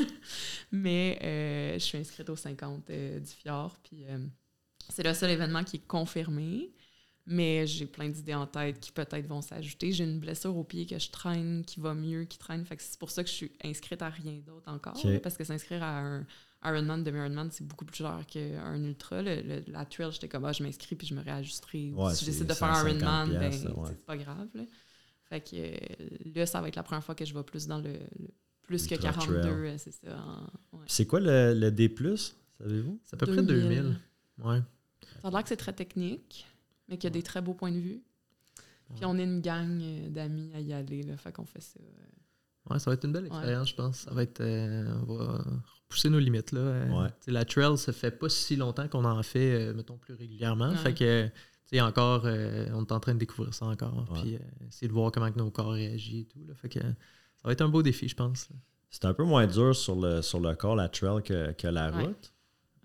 *laughs* mais euh, je suis inscrite aux 50 euh, du Fjord. Puis c'est le seul événement qui est confirmé. Mais j'ai plein d'idées en tête qui peut-être vont s'ajouter. J'ai une blessure au pied que je traîne, qui va mieux, qui traîne. Fait que c'est pour ça que je suis inscrite à rien d'autre encore. parce que s'inscrire à un, Ironman, demi-Ironman, c'est beaucoup plus cher qu'un ultra. la trail, j'étais comme, ah, je m'inscris puis je me réajusterai. si je décide de faire un Ironman, ben, c'est pas grave. Fait que euh, là, ça va être la première fois que je vais plus dans le, plus que 42, euh, c'est ça. C'est quoi le, le D, savez-vous? C'est à peu près 2000. Ouais. Ça a l'air que c'est très technique, mais qu'il y a des très beaux points de vue. Puis on est une gang euh, d'amis à y aller, là, fait qu'on fait ça. Ouais, ça va être une belle expérience, je pense. Ça va être pousser nos limites. Là. Euh, la trail, ça fait pas si longtemps qu'on en fait, euh, mettons, plus régulièrement. Fait que, encore, euh, on est en train de découvrir ça encore. Puis essayer de voir comment nos corps réagissent et tout. Là. Fait que ça va être un beau défi, je pense. C'est un peu moins dur sur le, sur le corps, la trail, que, que la route.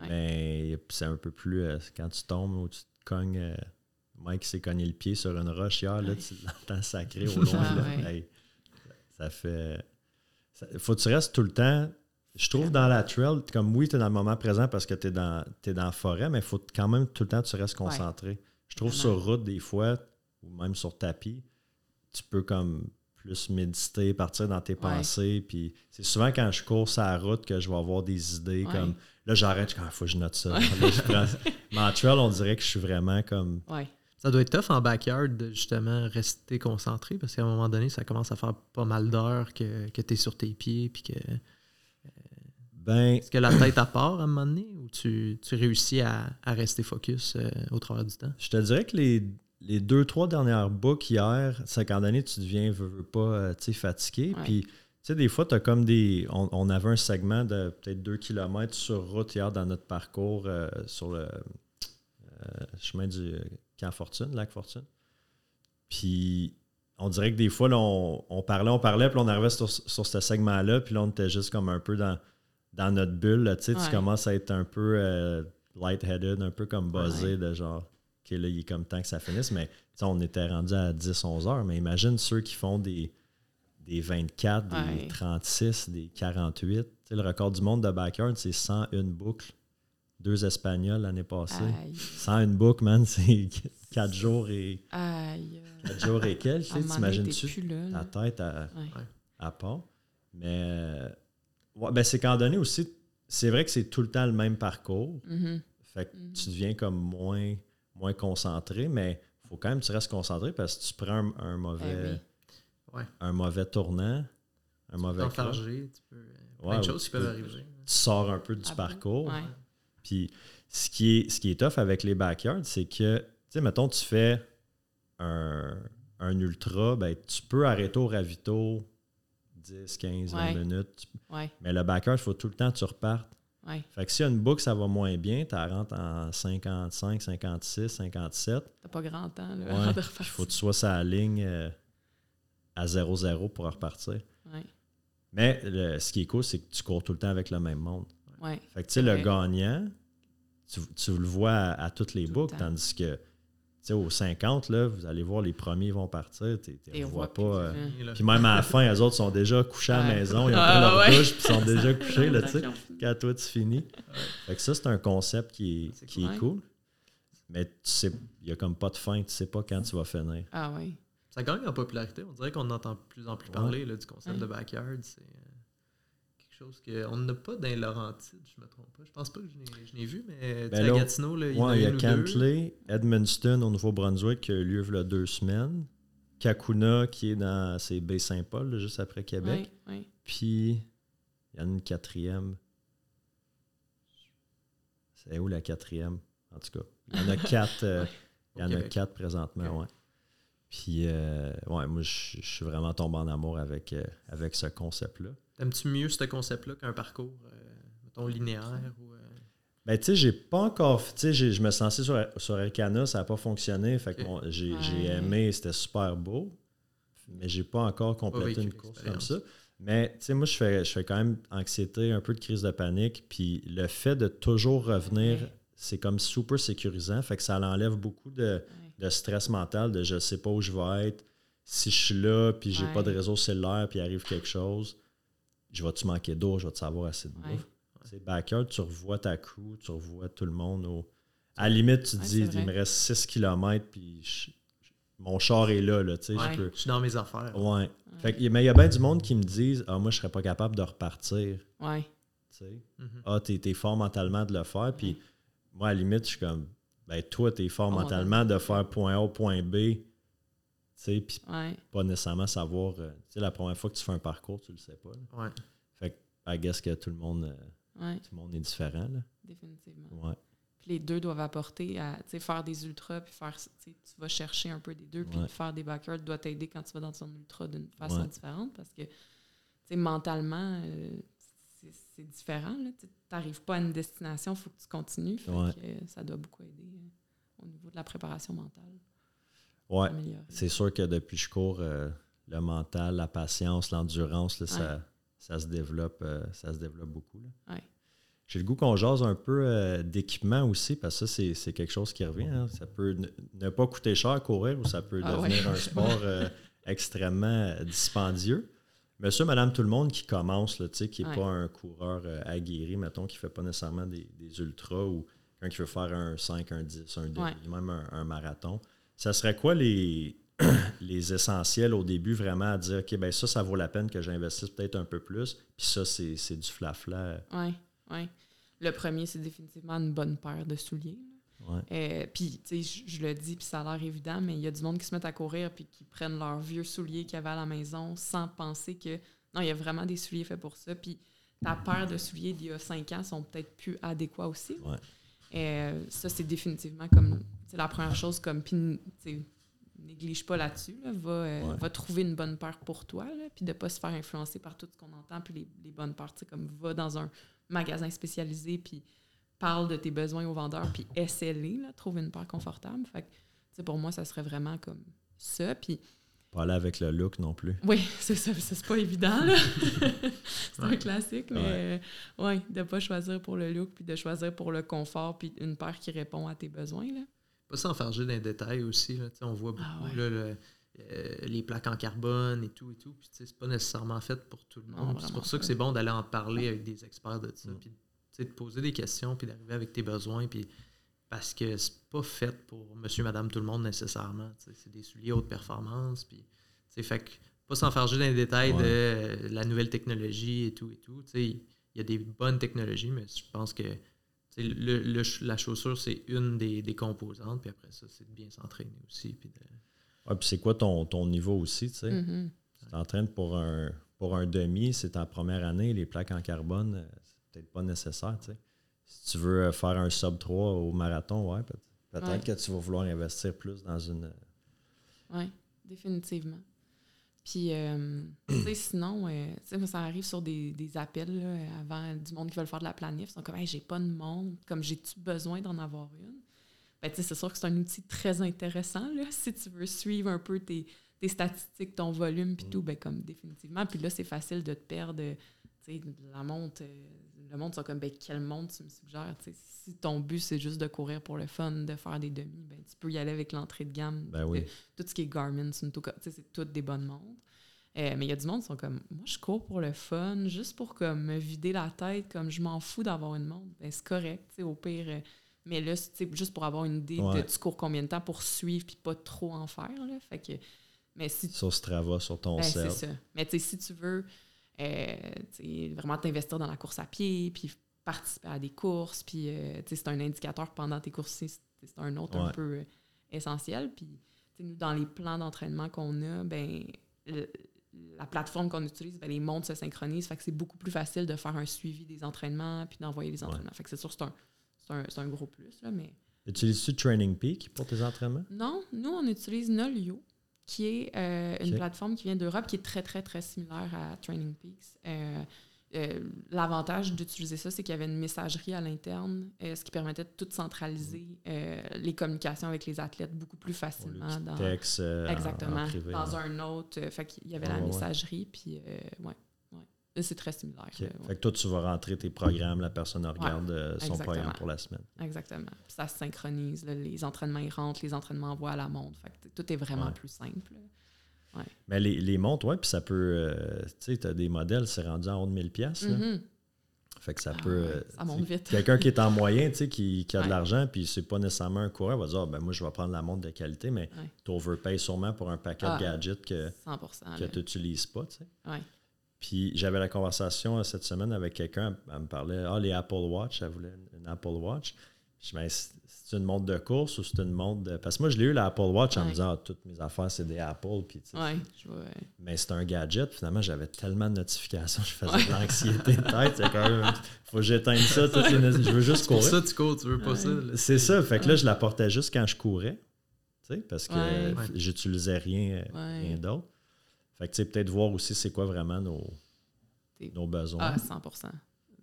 Mais c'est un peu plus. quand tu tombes ou tu te cognes. Mike s'est cogné le pied sur une roche hier, là, tu l'entends sacré *laughs* au loin. ça fait. faut que tu restes tout le temps je trouve dans la trail, comme oui, tu es dans le moment présent parce que tu es dans, es dans la forêt, mais il faut quand même tout le temps tu restes concentré. Je trouve sur route, des fois, ou même sur tapis, tu peux comme plus méditer, partir dans tes pensées. Puis c'est souvent quand je cours sur la route que je vais avoir des idées comme là, j'arrête, il faut que je note ça. *laughs* mais en trail, on dirait que je suis vraiment comme. Ça doit être tough en backyard de justement rester concentré parce qu'à un moment donné, ça commence à faire pas mal d'heures que, que tu es sur tes pieds puis que ben, Est-ce que la tête à part à un moment donné ou tu, réussis à, rester focus euh, au travers du temps? Je te dirais que les, les deux, trois dernières books hier, 50 années, tu deviens pas euh, fatigué. Puis, tu sais, des fois, tu as comme des. On, avait un segment de peut-être 2 km sur route hier dans notre parcours euh, sur le chemin du Camp Fortune, Lac Fortune. Puis, on dirait que des fois, on, parlait, on parlait, puis on arrivait sur, sur ce segment-là, puis là, on était juste comme un peu dans dans notre bulle, tu commences à être un peu euh, light-headed, un peu comme buzzé de genre, OK, là, il est comme temps que ça finisse. Mais on était rendu à 10-11 heures. Mais imagine ceux qui font des, des 24, des 36, des 48. le record du monde de backyard, c'est 101 boucles. Deux Espagnols l'année passée. 101 boucles, man, *laughs* c'est 4 jours et. 4 jours et quelques. T'imagines-tu? ta tête à, à part? Mais Ouais, ben c'est qu'en donné aussi, c'est vrai que c'est tout le temps le même parcours. Mhm. Fait que Mhm. tu deviens comme moins, moins concentré, mais il faut quand même que tu restes concentré parce que tu prends un, un mauvais, Ben Ouais. un mauvais tournant, un mauvais tu peux. euh, Plein Ouais, de ou choses tu qui peuvent peux- arriver. tu sors un peu du Ah parcours. Ouais. Puis ce qui est, ce qui est tough avec les backyards, c'est que, tu sais, mettons, tu fais un, un ultra, ben, tu peux arrêter au ravito 10, 15, 20 Ouais. minutes. Ouais, Mais le backyard, il faut tout le temps que tu repartes. ouais. Fait que si une boucle, ça va moins bien, tu rentres en 55, 56, 57. T'as pas grand temps, là, Ouais. avant *laughs* de Il repartir. faut que tu sois sur la ligne euh, à 0-0 pour repartir. Ouais, Mais le- ce qui est cool, c'est que tu cours tout le temps avec le même monde. Ouais. Fait que tu sais, le gagnant, tu, tu le vois à, à toutes les Tout boucles, tandis que, tu sais, aux 50, là, vous allez voir, les premiers vont partir, tu ne vois voit pas. euh, puis même à la fin, les autres sont déjà couchés à la Ouais. maison, ils ont Ah, pris leur ouais. douche, puis ils sont déjà *laughs* couchés, là, tu quand toi tu finis. Fait que ça, c'est un concept qui est, qui est cool. cool. Mais tu sais, il n'y a comme pas de fin, tu sais pas quand tu vas finir. Ah oui. Ça gagne en popularité. On dirait qu'on en entend de plus en plus parler là, du concept Ouais. de backyard. Quelque chose qu'on n'a pas dans les Laurentides, je me trompe pas. Je pense pas que je n'ai vu, mais tu Ben à là, Gatineau, là, il y a il y a une ou deux. Cantley, Edmundston au Nouveau-Brunswick qui a eu lieu il y a deux semaines. Kakuna qui est dans c'est Baie-Saint-Paul, juste après Québec. Oui, oui. Puis, il y en a une quatrième. C'est où la quatrième? En tout cas, il y en a *laughs* quatre, euh, il y en a quatre présentement, ouais. Puis, euh, ouais, moi, je je suis vraiment tombé en amour avec, euh, avec ce concept-là. T'aimes-tu mieux ce concept-là qu'un parcours, euh, mettons, linéaire ou, euh, Ben, tu sais, j'ai pas encore. Tu sais, j'ai- je me suis lancé sur, sur Elcana, ça n'a pas fonctionné. Fait que j'ai Ouais. aimé, c'était super beau. Mais j'ai pas encore complété une course comme ça. Mais, tu sais, moi, je fais, je fais quand même anxiété, un peu de crise de panique. Puis le fait de toujours revenir, Ouais. c'est comme super sécurisant. Fait que ça l'enlève beaucoup de, Ouais. de stress mental, de je sais pas où je vais être. Si je suis là, puis j'ai pas de réseau cellulaire, puis il arrive quelque chose, je vais-tu manquer d'eau, je vais-tu savoir assez de Ouais. bouffe? Tu sais, backyard, tu revois ta crew, tu revois tout le monde. Au... À la limite, tu te Ouais, dis, il me reste 6 km, puis je- je- mon char est là, là tu sais, Ouais, je peux... je suis dans mes affaires. Ouais. Fait que- mais il y a bien du monde qui me disent, ah, moi, je serais pas capable de repartir. Ouais. Tu sais? Mhm. Ah, t'es es fort mentalement de le faire. Puis Ouais. moi, à la limite, je suis comme, ben, toi, t'es fort Fort mentalement de faire point A point B. Tu sais, puis Ouais. pas nécessairement savoir. euh, tu sais, la première fois que tu fais un parcours, tu le sais pas. là. Ouais. Fait que, I guess que tout le monde, euh, Ouais. tout le monde est différent. Là. Définitivement. Ouais. Puis les deux doivent apporter à tu sais, faire des ultras, puis faire, tu vas chercher un peu des deux, puis faire des backyards doit t'aider quand tu vas dans ton ultra d'une façon Ouais. différente parce que, tu sais, mentalement, euh, c'est- différent. Tu n'arrives pas à une destination, il faut que tu continues. Fait Ouais. que, euh, ça doit beaucoup aider euh, au niveau de la préparation mentale. Améliorer. C'est sûr que depuis que je cours, euh, le mental, la patience, l'endurance, ça, ça se développe, euh, ça se développe beaucoup. Ouais. J'ai le goût qu'on jase un peu euh, d'équipement aussi, parce que ça, c'est, quelque chose qui revient. hein. Ça peut ne, ne pas coûter cher à courir ou ça peut Ah devenir ouais. un sport *laughs* extrêmement dispendieux. Monsieur, madame, tout le monde qui commence, là, qui n'est pas un coureur aguerri, mettons, qui ne fait pas nécessairement des, des ultras ou quelqu'un qui veut faire un 5, un 10, un 2, Ouais. même un, un marathon. Ça serait quoi les, *clears throat* les essentiels au début, vraiment, à dire, OK, ben ça, ça vaut la peine que j'investisse peut-être un peu plus, puis ça, c'est, du flafla. Oui, oui. Le premier, c'est définitivement une bonne paire de souliers. Ouais. Euh, puis, tu sais, je- le dis, puis ça a l'air évident, mais il y a du monde qui se met à courir puis qui prennent leurs vieux souliers qu'ils avaient à la maison sans penser que non, il y a vraiment des souliers faits pour ça. Puis ta paire de souliers d'il y a cinq ans sont peut-être plus adéquats aussi. Ouais. Euh, ça, c'est définitivement comme c'est la première chose, comme puis néglige pas là-dessus. là. va, euh, Ouais. va trouver une bonne paire pour toi, là, puis de pas se faire influencer par tout ce qu'on entend, puis les, les bonnes paires. sais, Comme va dans un magasin spécialisé, puis parle de tes besoins au vendeur, puis essaie-les, trouve une paire confortable. Fait que, tu sais, pour moi, ça serait vraiment comme ça. Puis Pas aller avec le look non plus. oui, *laughs* c'est ça, c'est pas évident. là. *laughs* c'est un Ouais. classique, mais euh, ouais, de pas choisir pour le look, puis de choisir pour le confort, puis une paire qui répond à tes besoins. Là. Pas s'enfarger dans les détails aussi. Là. On voit beaucoup Ah ouais. là, le- euh, les plaques en carbone et tout et tout. Puis, c'est pas nécessairement fait pour tout le monde. C'est pour ça que c'est bon d'aller en parler avec des experts de ça. Mm. Puis tu sais, de poser des questions, puis d'arriver avec tes besoins. Puis, parce que c'est pas fait pour monsieur, madame, tout le monde nécessairement. C'est des souliers haute performance. Puis, fait que pas s'enfarger dans les détails de la nouvelle technologie et tout et tout. Il y a des bonnes technologies, mais je pense que le, la chaussure, c'est une des, composantes. Puis après ça, c'est de bien s'entraîner aussi. Puis puis c'est quoi ton, ton niveau aussi, tu sais? Mm-hmm. Tu t'entraînes pour un, pour un demi, c'est ta première année, les plaques en carbone, euh, c'est peut-être pas nécessaire, tu sais. Si tu veux faire un sub 3 au marathon, ouais, peut-être que tu vas vouloir investir plus dans une... Oui, définitivement. Puis, euh, tu sais, sinon, euh, ça arrive sur des, des appels avant du monde qui veut faire de la planif. Ils sont comme, hey, j'ai pas de monde. Comme, j'ai-tu besoin d'en avoir une? Ben, tu sais, c'est sûr que c'est un outil très intéressant, là, *laughs* si tu veux suivre un peu tes, tes statistiques, ton volume, puis tout, ben, comme définitivement. Puis là, c'est facile de te perdre. Tu sais, la montre, euh, le monde, c'est comme, ben, quelle montre tu me suggères? Si ton but, c'est juste de courir pour le fun, de faire des demi, ben, tu peux y aller avec l'entrée de gamme. Ben oui. Tout ce qui est Garmin, c'est toutes des bonnes montres. Euh, mais il y a du monde qui sont comme moi je cours pour le fun, juste pour comme me vider la tête, comme je m'en fous d'avoir une montre. Ben, c'est correct, au pire. Euh, mais là, c'est juste pour avoir une idée de tu cours combien de temps pour suivre puis pas trop en faire. Là. Fait que, mais si sur Strava, sur ton ben, C'est ça. Mais si tu veux euh, vraiment t'investir dans la course à pied, puis participer à des courses, puis c'est un indicateur pendant tes courses, c'est un autre un peu essentiel. Puis nous, dans les plans d'entraînement qu'on a, ben la plateforme qu'on utilise, ben, les montres se synchronisent. Fait que c'est beaucoup plus facile de faire un suivi des entraînements puis d'envoyer les entraînements. Fait que c'est sûr c'est un, un, gros plus. Là, mais... Utilises-tu Training Peak pour tes entraînements? Non, nous, on utilise Nolio, qui est euh, une plateforme qui vient d'Europe, qui est très, très, très similaire à Training Peaks. Euh, euh, l'avantage d'utiliser ça, c'est qu'il y avait une messagerie à l'interne, ce qui permettait de tout centraliser euh, les communications avec les athlètes beaucoup plus facilement. Dans, texte, exactement. dans un autre. fait qu'il y avait la messagerie, puis ouais. C'est très similaire. fait que toi, tu vas rentrer tes programmes, la personne regarde son programme pour la semaine. Exactement. ça se synchronise. les entraînements, ils rentrent, les entraînements envoient à la montre. Fait que tout est vraiment plus simple. Mais les, les montres, ouais, puis ça peut. Euh, tu sais, tu as des modèles, c'est rendu en haut de 1000 pièces. Fait que ça ah peut. ça monte vite. Quelqu'un qui est en *laughs* moyen, tu sais, qui, qui, a de l'argent, puis c'est pas nécessairement un coureur, va dire ah, ben moi, je vais prendre la montre de qualité, mais tu overpayes sûrement pour un paquet de ah, gadgets que, que tu n'utilises pas, tu sais. Puis j'avais la conversation euh, cette semaine avec quelqu'un, elle me parlait Ah, les Apple Watch, elle voulait une Apple Watch. Je dis, ben, c'est une montre de course ou c'est une montre de. Parce que moi, je l'ai eu l'Apple Watch en me disant, ah, toutes mes affaires, c'est des Apple. Puis, ouais, Mais c'est un gadget. Finalement, j'avais tellement de notifications, *laughs* je faisais de l'anxiété de tête. C'est quand même. Faut que j'éteigne ça. Toutes les... Je veux juste courir. ça, tu cours, tu veux pas ça. C'est ça. Fait que là, je la portais juste quand je courais. Tu sais, parce que j'utilisais rien, rien d'autre. Fait que tu sais, peut-être voir aussi c'est quoi vraiment nos, nos besoins. Ah, 100%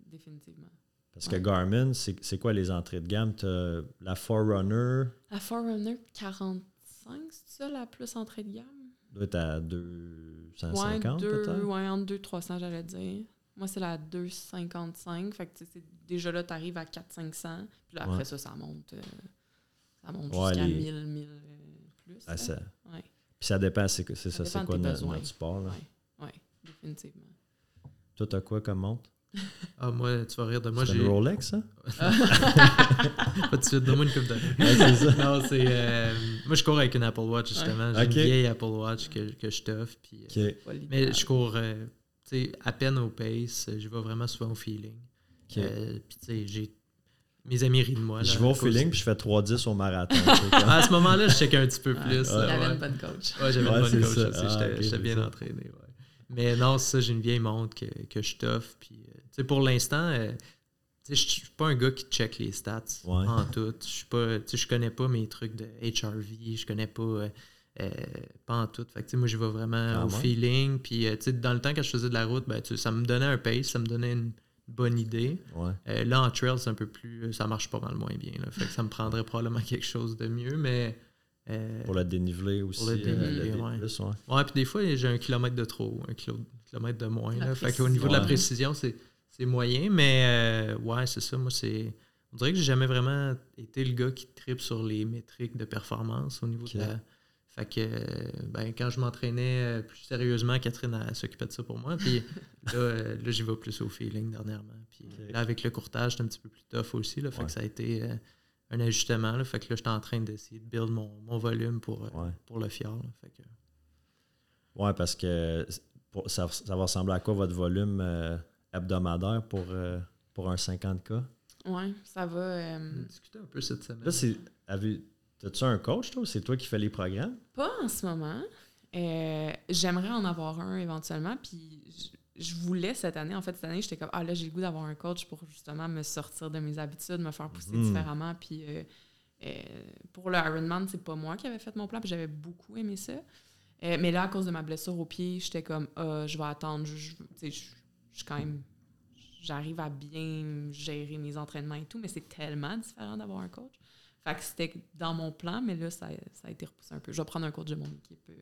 définitivement. Parce que Garmin, c'est quoi les entrées de gamme? Tu as la Forerunner. La Forerunner 45, c'est ça la plus entrée de gamme? Doit être à 250 peut-être? Oui, entre 2 300, j'allais dire. Moi, c'est la 255. Fait que déjà là, tu arrives à 400-500. Puis là, après ça, ça monte. Euh, ça monte jusqu'à 1000, 1000 euh, plus. Ah, ça. Puis ça dépend, c'est ça, c'est quoi notre, notre, sport. Oui, ouais, définitivement. Toi, tu as quoi comme montre? *laughs* Ah, moi, tu vas rire de moi. C'est une Rolex, ça? *laughs* pas de suite, donne-moi une coupe d'année. *laughs* non, c'est. Euh, moi, je cours avec une Apple Watch, justement. J'ai une vieille Apple Watch que, que je t'offre. Puis, euh, mais je cours euh, à peine au pace. Je vais vraiment souvent au feeling. puis, tu sais, j'ai. Mes amis rient de moi. je vais au feeling puis je fais 3-10 au marathon. *laughs* à ce moment-là, je check un petit peu plus. Il avait une bonne coach. Ouais, j'avais une bonne coach aussi. Ah, j'étais bien entraîné. Mais non, ça, j'ai une vieille montre que, que je t'offre. Puis pour l'instant, euh, je suis pas un gars qui check les stats en tout. Je suis pas, je connais pas mes trucs de HRV, je connais pas, euh, euh, pas en tout. Fait moi, je vais vraiment au feeling. Puis, dans le temps, quand je faisais de la route, ben, ça me donnait un pace, ça me donnait une bonne idée. là, en trail, c'est un peu plus. Ça marche pas mal moins bien. Là. Fait que ça me prendrait probablement quelque chose de mieux, mais. pour le déniveler aussi. Pour le déniveler, ouais. puis des fois, j'ai un kilomètre de trop, un kilomètre de moins. Là. Fait qu'au niveau de la précision, c'est c'est moyen, mais euh, ouais, c'est ça. Moi, c'est. On dirait que j'ai jamais vraiment été le gars qui tripe sur les métriques de performance au niveau de la. Fait que ben, quand je m'entraînais euh, plus sérieusement, Catherine s'occupait de ça pour moi. Puis là, euh, là j'y vais plus au feeling dernièrement. Puis là, avec le courtage, c'est un petit peu plus tough aussi. Là, fait que ça a été un ajustement. Là, fait que là, j'étais en train d'essayer de build mon, mon volume pour, pour le fjord. fait que... Oui, parce que ça, va ressembler à quoi votre volume euh, hebdomadaire pour, euh, pour un 50K? Oui, ça va. Euh, On a discuté un peu cette semaine. Là, c'est. As-tu un coach, toi, ou c'est toi qui fais les programmes? Pas en ce moment. J'aimerais en avoir un éventuellement. Puis je, voulais cette année. En fait, cette année, j'étais comme Ah là, j'ai le goût d'avoir un coach pour justement me sortir de mes habitudes, me faire pousser mhm. différemment. Puis pour le Ironman, c'est pas moi qui avais fait mon plan. Puis j'avais beaucoup aimé ça. Euh, mais là, à cause de ma blessure au pied, j'étais comme, ah, je vais attendre. Je, je, quand même. J'arrive à bien gérer mes entraînements et tout, mais c'est tellement différent d'avoir un coach. Fait que c'était dans mon plan, mais là, ça, ça, a été repoussé un peu. Je vais prendre un coach de mon équipe euh,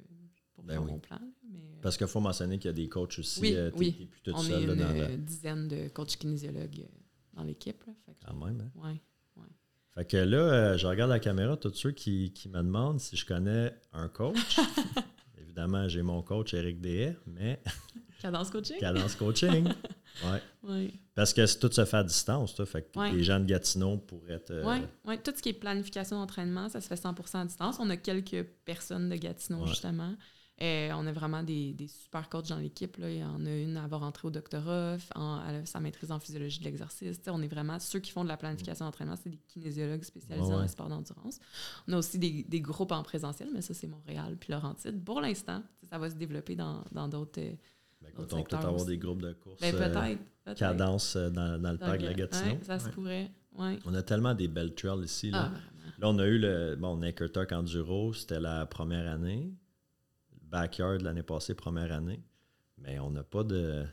pour ben faire mon plan. Mais, euh, Parce qu'il faut mentionner qu'il y a des coachs aussi. Oui, oui. On est une dizaine de coachs kinésiologues dans l'équipe. Quand même, hein? Oui. Fait que là, je regarde la caméra, tous ceux qui, qui me demandent si je connais un coach. *laughs* évidemment, j'ai mon coach Eric Dehay, mais. *laughs* Cadence coaching? Cadence coaching. *laughs* Ouais. Oui. Parce que tout se fait à distance. Fait que les gens de Gatineau pourraient être. Oui, ouais. tout ce qui est planification d'entraînement, ça se fait 100% à distance. On a quelques personnes de Gatineau, justement. Euh, on a vraiment des, super coachs dans l'équipe. Il y en a une à avoir rentré au doctorat, en, elle a sa maîtrise en physiologie de l'exercice. On est vraiment ceux qui font de la planification d'entraînement, c'est des kinésiologues spécialisés dans le sport d'endurance. On a aussi des, groupes en présentiel, mais ça, c'est Montréal puis Laurentide. Pour l'instant, ça va se développer dans d'autres. Euh, ben, on peut-être avoir des groupes de course. Ben, peut-être. cadence euh, dans, dans, le parc de la Gatineau. ça se pourrait. On a tellement des belles trails ici. Là, ah, là on a eu le bon, Naker Talk Enduro, c'était la première année backyard l'année passée, première année. Mais on n'a pas de.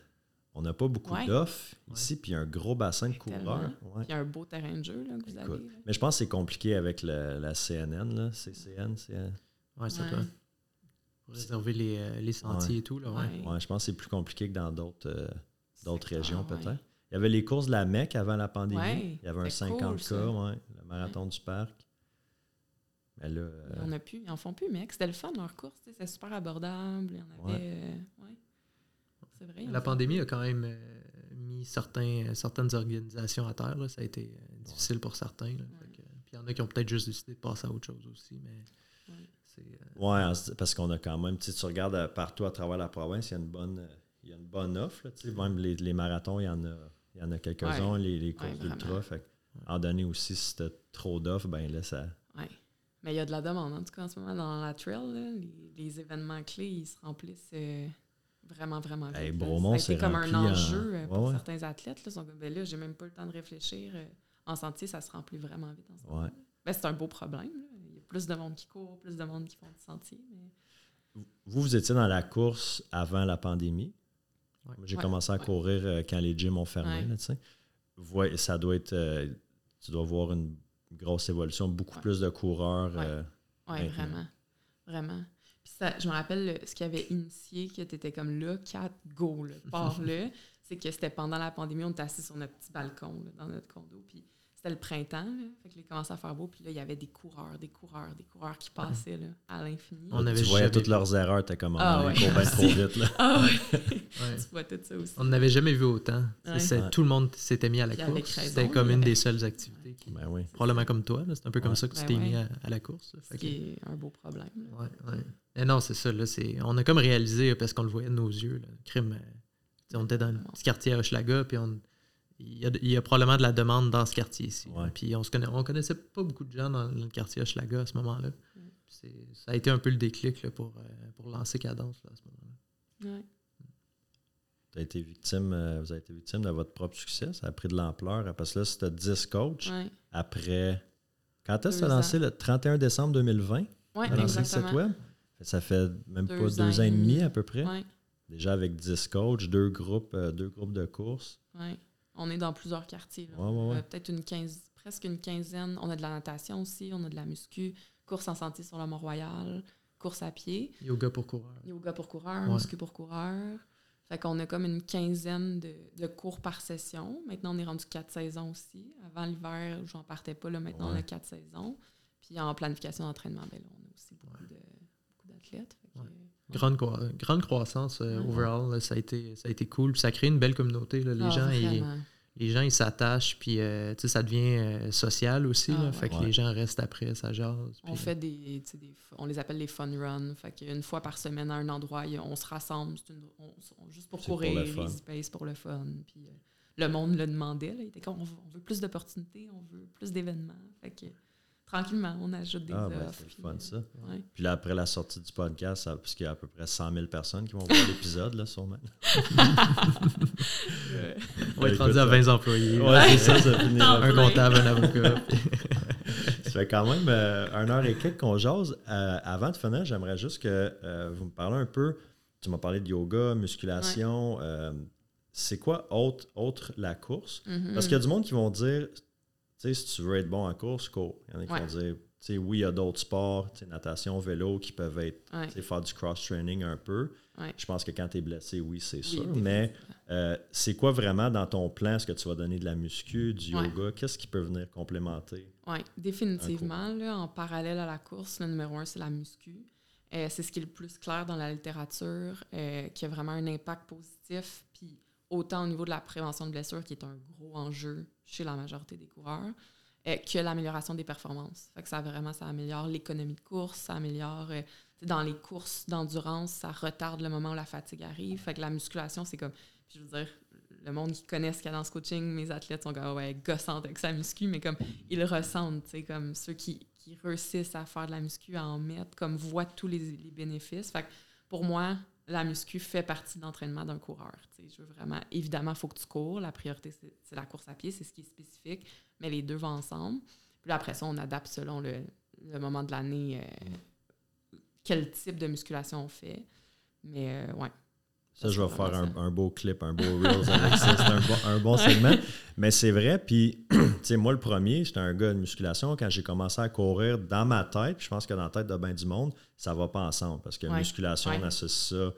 On n'a pas beaucoup d'offres ici, puis un gros bassin de coureurs. Il y a un beau terrain de jeu là, que vous avez. Mais je pense que c'est compliqué avec la CNN, là. CCN, c'est. Oui, c'est réserver les, euh, les sentiers et tout. Là, ouais. je pense que c'est plus compliqué que dans d'autres euh, d'autres régions, peut-être. Il y avait les courses de la MEC avant la pandémie. Il y avait un 50K, le marathon du parc. Mais là, On a pu, ils en font plus, mais c'était le fun leur course. C'était super abordable. Il y en avait. Euh, c'est vrai. La pandémie a quand même euh, mis certains, certaines organisations à terre. Là. Ça a été euh, difficile pour certains. puis il y en a qui ont peut-être juste décidé de passer à autre chose aussi. Mais ouais, parce qu'on a quand même, tu regardes partout à travers la province, il y a une bonne, il y a une bonne offre. même les, les, marathons, il y en a, il y en a quelques-uns, les, les, courses d'ultra. En donné aussi, si c'était trop d'offres, ben là, ça, mais il y a de la demande, en tout cas, en ce moment, dans la trail. les, événements clés, ils se remplissent euh, vraiment, vraiment vite. c'est comme un enjeu euh, pour certains athlètes. Là, sont comme, ben là, j'ai même pas le temps de réfléchir. Euh, en sentier, ça se remplit vraiment vite en ce moment. Ben, c'est un beau problème. Plus de monde qui court, plus de monde qui font du sentier. Vous, vous étiez dans la course avant la pandémie. J'ai commencé à courir quand les gyms ont fermé. Là, ça doit être... tu dois voir une grosse évolution, beaucoup plus de coureurs. Oui, euh, vraiment. Vraiment. Puis ça, je me rappelle ce qui avait initié, qui était comme là, quatre go, là, pars *laughs* là. c'est que c'était pendant la pandémie, on était assis sur notre petit balcon dans notre condo. Puis c'était le printemps, là. Fait que commençait à faire beau. Puis là, il y avait des coureurs, des coureurs, des coureurs qui passaient là, à l'infini. On avait tu voyais toutes leurs erreurs, t'es comme ah, ouais. bien trop *laughs* vite. Là. Ah *laughs* ouais. tu vois tout ça aussi. On n'avait jamais vu autant. Tout le monde s'était mis à la course. C'était comme une des seules activités. Qui, ben oui. Probablement comme toi. C'est un peu comme ça que tu ben t'es mis à, la course. Ce qui est un beau problème. Ouais, ouais. Et non, c'est ça. Là, on a comme réalisé, parce qu'on le voyait de nos yeux, le crime. Euh, on était dans le petit quartier à Hochelaga, puis on il y, a, probablement de la demande dans ce quartier ici. Puis on se connaît, on connaissait pas beaucoup de gens dans le quartier Hochelaga à ce moment-là. Ça a été un peu le déclic pour, euh, pour lancer Cadence à ce moment-là. Ouais. été victime, euh, vous avez été victime de votre propre succès. Ça a pris de l'ampleur. Parce que là, c'était 10 coachs. Après. Quand est-ce que tu as lancé le 31 décembre 2020? Oui, exactement. web? Ça fait même pas deux ans et demi à peu près. Déjà avec 10 coachs, deux groupes, euh, deux groupes de courses. Oui. On est dans plusieurs quartiers. Euh, peut-être une quinzaine, presque une quinzaine. On a de la natation aussi, on a de la muscu, course en santé sur le Mont-Royal, course à pied. Yoga pour coureurs. Yoga pour coureurs, muscu pour coureurs. Fait qu'on a comme une quinzaine de, cours par session. Maintenant, on est rendu quatre saisons aussi. Avant l'hiver, j'en partais pas. Là, maintenant, on a quatre saisons. Puis en planification d'entraînement, ben on a aussi beaucoup d'athlètes. Grande, grande croissance euh, overall. ça, a été, ça a été cool. ça crée une belle communauté. les, ah, gens, ils, les gens, ils s'attachent, puis euh, ça devient euh, social aussi. Ah, fait que les gens restent après, ça jase. On fait des, des, On les appelle les fun runs. Fait qu'une fois par semaine à un endroit, on se rassemble juste pour courir, les space pour le fun. Puis euh, le monde le demandait. Là, il était comme, on veut, plus d'opportunités, on veut plus d'événements. Fait que tranquillement, on ajoute des ah, ben, c'est fun, ça. Puis là, après la sortie du podcast, parce qu'il y a à peu près 100 000 personnes qui vont voir *laughs* l'épisode, là, sûrement. on va être rendu à 20 employés. Ouais, c'est ça, ça finit. *laughs* Un comptable, un avocat. *laughs* ça fait quand même euh, une heure et quelques qu'on jase. Euh, avant de finir, j'aimerais juste que euh, vous me parlez un peu. Tu m'as parlé de yoga, musculation. c'est quoi autre, autre la course? Mm-hmm. Parce qu'il y a du monde qui vont dire sais, si tu veux être bon en course, cours. Il y en a qui vont dire, oui, il y a d'autres sports, natation, vélo, qui peuvent être, faire du cross-training un peu. Je pense que quand tu es blessé, oui, c'est sûr. Mais euh, c'est quoi vraiment dans ton plan? Est-ce que tu vas donner de la muscu, du yoga? Qu'est-ce qui peut venir complémenter? Oui, définitivement. Là, en parallèle à la course, le numéro un, c'est la muscu. Euh, c'est ce qui est le plus clair dans la littérature, euh, qui a vraiment un impact positif. Puis autant au niveau de la prévention de blessures, qui est un gros enjeu chez la majorité des coureurs, euh, que l'amélioration des performances. Fait que ça vraiment, ça améliore l'économie de course, ça améliore euh, dans les courses d'endurance, ça retarde le moment où la fatigue arrive. Fait que la musculation, c'est comme, je veux dire, le monde qui connaît ce cadence coaching, mes athlètes sont comme, ouais, gossantes avec sa muscu, mais comme, ils ressentent, tu sais, comme ceux qui, qui, réussissent à faire de la muscu, à en mettre, comme, voient tous les, les bénéfices. Fait que pour moi, la muscu fait partie de l'entraînement d'un coureur. Je veux vraiment, évidemment, il faut que tu cours. La priorité, c'est la course à pied, c'est ce qui est spécifique, mais les deux vont ensemble. Puis après ça, on adapte selon le, moment de l'année euh, quel type de musculation on fait. Mais euh, ouais. Ça, je vais faire un, beau clip, un beau Reels avec ça. C'est un, bon, segment. Mais c'est vrai. Puis, *clears throat* tu sais, moi, le premier, j'étais un gars de musculation. Quand j'ai commencé à courir dans ma tête, je pense que dans la tête de bien du monde, ça va pas ensemble. Parce que musculation, on associe ça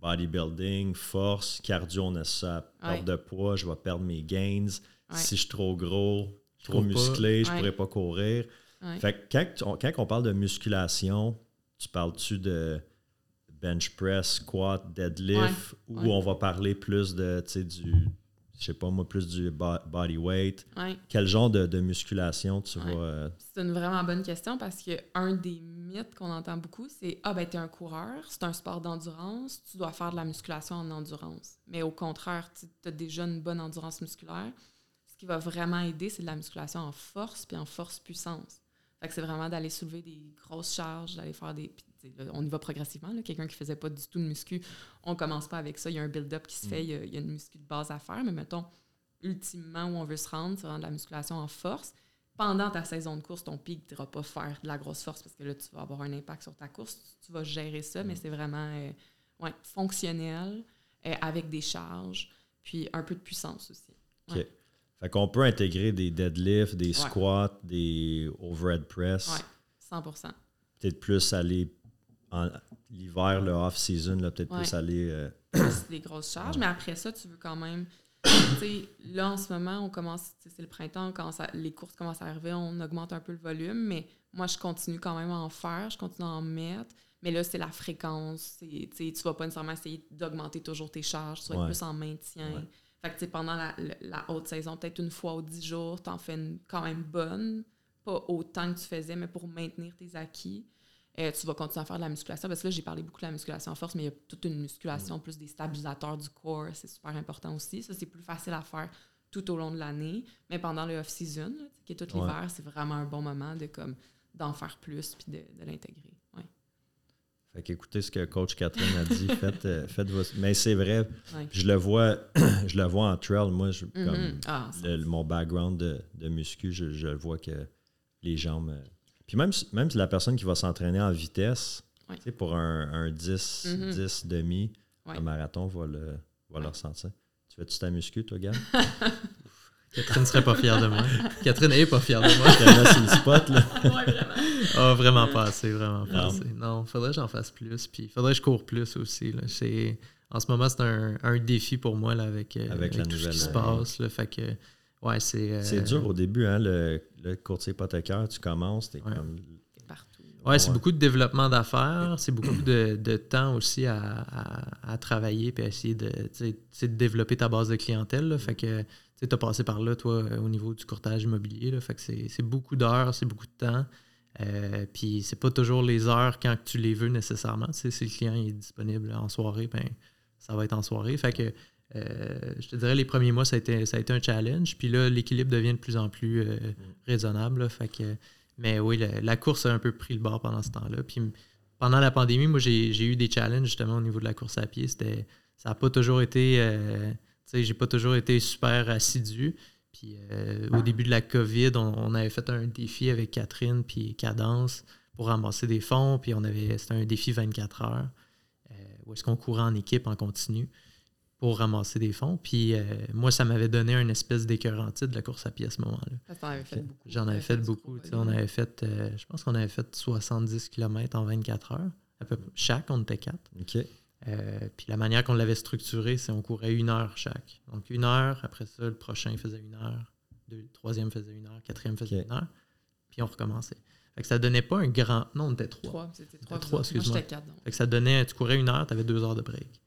bodybuilding, force, cardio, on associe ça perte de poids, je vais perdre mes gains. Si je suis trop gros, trop musclé, je pourrais pas courir. Fait que quand, quand on parle de musculation, tu parles-tu de bench press, squat, deadlift, ou on va parler plus de, du, je sais pas moi, plus du body weight. Quel genre de, musculation tu vas... Euh, c'est une vraiment bonne question parce que un des mythes qu'on entend beaucoup, c'est « Ah, ben, es un coureur, c'est un sport d'endurance, tu dois faire de la musculation en endurance. » Mais au contraire, tu as déjà une bonne endurance musculaire. Ce qui va vraiment aider, c'est de la musculation en force puis en force-puissance. Fait que c'est vraiment d'aller soulever des grosses charges, d'aller faire des on y va progressivement. Quelqu'un qui ne faisait pas du tout de muscu, on ne commence pas avec ça. Il y a un build-up qui se fait, mm. il y, a, une muscu de base à faire. Mais mettons, ultimement, où on veut se rendre, c'est rendre la musculation en force. Pendant ta saison de course, ton pic, tu ne pas faire de la grosse force parce que là, tu vas avoir un impact sur ta course. Tu vas gérer ça, mais mm. c'est vraiment euh, fonctionnel, euh, avec des charges, puis un peu de puissance aussi. OK. Fait qu'on peut intégrer des deadlifts, des squats, des overhead press. Oui, 100 Peut-être plus aller l'hiver, le off-season, peut-être plus aller. Euh, *clears throat* des grosses charges, mais après ça, tu veux quand même. là, en ce moment, on commence, c'est le printemps, quand les courses commencent à arriver, on augmente un peu le volume, mais moi, je continue quand même à en faire, je continue à en mettre. Mais là, c'est la fréquence. Tu ne vas pas nécessairement essayer d'augmenter toujours tes charges, tu vas être plus en maintien. Fait que pendant la, haute saison, peut-être une fois ou dix jours, tu en fais une quand même bonne. Pas autant que tu faisais, mais pour maintenir tes acquis. Euh, tu vas continuer à faire de la musculation. Parce que là, j'ai parlé beaucoup de la musculation en force, mais il y a toute une musculation, mm. plus des stabilisateurs du corps. C'est super important aussi. Ça, c'est plus facile à faire tout au long de l'année. Mais pendant le off-season, qui est tout l'hiver, c'est vraiment un bon moment de comme d'en faire plus puis de, l'intégrer. Ouais. Fait qu'écoutez ce que coach Catherine a dit, *laughs* faites, euh, faites Mais c'est vrai, je le vois, *clears throat* je le vois en trail. Moi, je, mm-hmm. comme ah, mon background de, de muscu, je, je, vois que les jambes euh, puis même, même si la personne qui va s'entraîner en vitesse, pour un, 10, 10 mm-hmm. demi, un marathon va le, va le ressentir. Tu fais-tu ta muscu, toi, gars? *laughs* Catherine serait pas fière de moi. Catherine est pas fière de moi. sur le spot, là. *laughs* ouais, vraiment. Oh, vraiment pas assez, vraiment pas non. assez. Non, faudrait que j'en fasse plus. Puis faudrait que je cours plus aussi. Là. En ce moment, c'est un, un, défi pour moi là, avec, euh, avec, la tout nouvelle, ce qui se passe. Là, fait que Ouais, c'est. C'est dur au début, hein, le, le courtier hypothécaire, tu commences, t'es comme. Partout. Ouais, c'est beaucoup de développement d'affaires, c'est beaucoup de, temps aussi à, travailler puis à essayer de, de développer ta base de clientèle. Fait que tu as passé par là, toi, au niveau du courtage immobilier. Là, fait que c'est beaucoup d'heures, c'est beaucoup de temps. Euh, puis c'est pas toujours les heures quand tu les veux nécessairement. si le client est disponible en soirée, ben ça va être en soirée. Fait que euh, je te dirais les premiers mois, ça a été, ça a été un challenge. Puis là, l'équilibre devient de plus en plus euh, mm. raisonnable. fait que, mais oui, la, course a un peu pris le bord pendant ce temps-là. Puis pendant la pandémie, moi j'ai eu des challenges justement au niveau de la course à pied. C'était. Ça n'a pas toujours été. tu sais, j'ai pas toujours été super assidu. Puis euh, au début de la COVID, on, avait fait un défi avec Catherine puis Cadence pour ramasser des fonds. Puis on avait c'était un défi 24 heures euh, où est-ce qu'on courait en équipe en continu pour ramasser des fonds. Puis euh, moi, ça m'avait donné un espèce d'écœurant de la course à pied à ce moment-là. J'en avais fait beaucoup. On avait fait, je pense qu'on avait fait 70 km en 24 heures. À peu près. Chaque, on était quatre. OK. Euh, puis la manière qu'on l'avait structuré, c'est on courait une heure chaque. Donc une heure, après ça, le prochain faisait une heure, le troisième faisait une heure, quatrième faisait une heure, puis on recommençait. Fait que ça donnait pas un grand. Non, on était trois. Trois, c'était trois. trois excuse-moi. Fait que ça donnait, tu courais une heure, tu avais deux heures de break.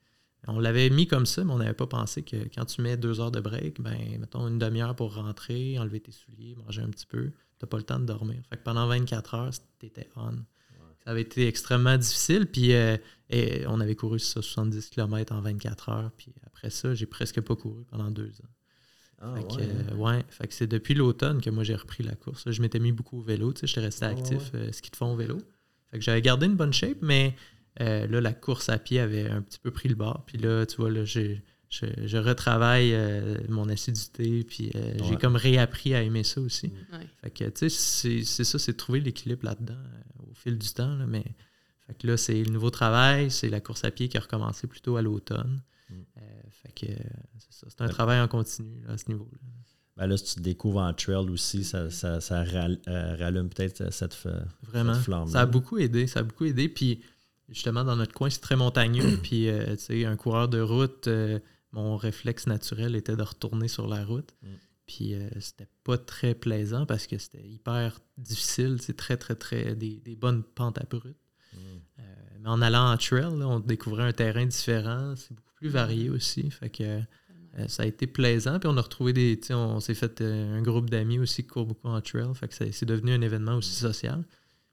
On l'avait mis comme ça, mais on n'avait pas pensé que quand tu mets deux heures de break, ben, mettons une demi-heure pour rentrer, enlever tes souliers, manger un petit peu, tu n'as pas le temps de dormir. Fait que pendant 24 heures, tu étais on. Ça avait été extrêmement difficile. Puis euh, et on avait couru 70 km en 24 heures. Puis après ça, j'ai presque pas couru pendant deux ans. Ah, fait que, euh, ouais. fait que c'est depuis l'automne que moi j'ai repris la course. Je m'étais mis beaucoup au vélo, tu sais, j'étais resté ah, actif, euh, ce qu'ils te font au vélo. Fait que j'avais gardé une bonne shape, mais là, la course à pied avait un petit peu pris le bord. Puis là, tu vois, là, j'ai je, retravaille euh, mon assiduité, puis euh, j'ai comme réappris à aimer ça aussi. Mm. Fait que, tu sais, c'est ça, c'est de trouver l'équilibre là-dedans euh, au fil du temps. mais fait que là, c'est le nouveau travail, c'est la course à pied qui a recommencé plutôt à l'automne. Mm. fait que c'est ça, c'est un travail en continu à ce niveau-là. Ben là, si tu te découvres en trail aussi, ça, ça, ça rallume peut-être cette, Vraiment. flamme. Ça a beaucoup aidé, ça a beaucoup aidé. Puis justement, dans notre coin, c'est très montagneux. *clears throat* puis, tu sais, un coureur de route mon réflexe naturel était de retourner sur la route. Mm. Puis euh, c'était pas très plaisant parce que c'était hyper difficile. C'est très, très, très. des, bonnes pentes à brut. Mm. Euh, mais en allant en trail, on découvrait un terrain différent. C'est beaucoup plus varié mm. aussi. Fait que euh, ça a été plaisant. Puis on a retrouvé des. On s'est fait un groupe d'amis aussi qui courent beaucoup en trail. Fait que c'est devenu un événement aussi social.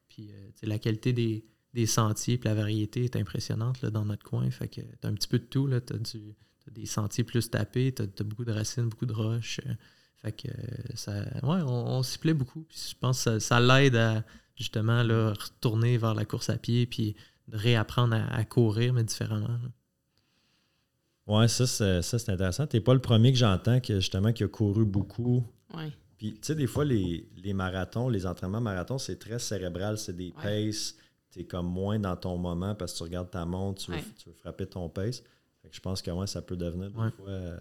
Puis la qualité des, sentiers et la variété est impressionnante là, dans notre coin. Fait que t'as un petit peu de tout. Tu as du des sentiers plus tapés, tu as, beaucoup de racines, beaucoup de roches. Euh, fait que ça. Ouais, on, s'y plaît beaucoup. je pense que ça, l'aide à justement là, retourner vers la course à pied puis de réapprendre à, courir, mais différemment. Ouais, ça, c'est intéressant. Tu n'es pas le premier que j'entends que justement qui a couru beaucoup. Ouais. Puis, tu sais, des fois, les, marathons, les entraînements marathons, c'est très cérébral, c'est des paces. Tu es comme moins dans ton moment parce que tu regardes ta montre, tu veux frapper ton pace je pense que ça peut devenir des fois. Euh,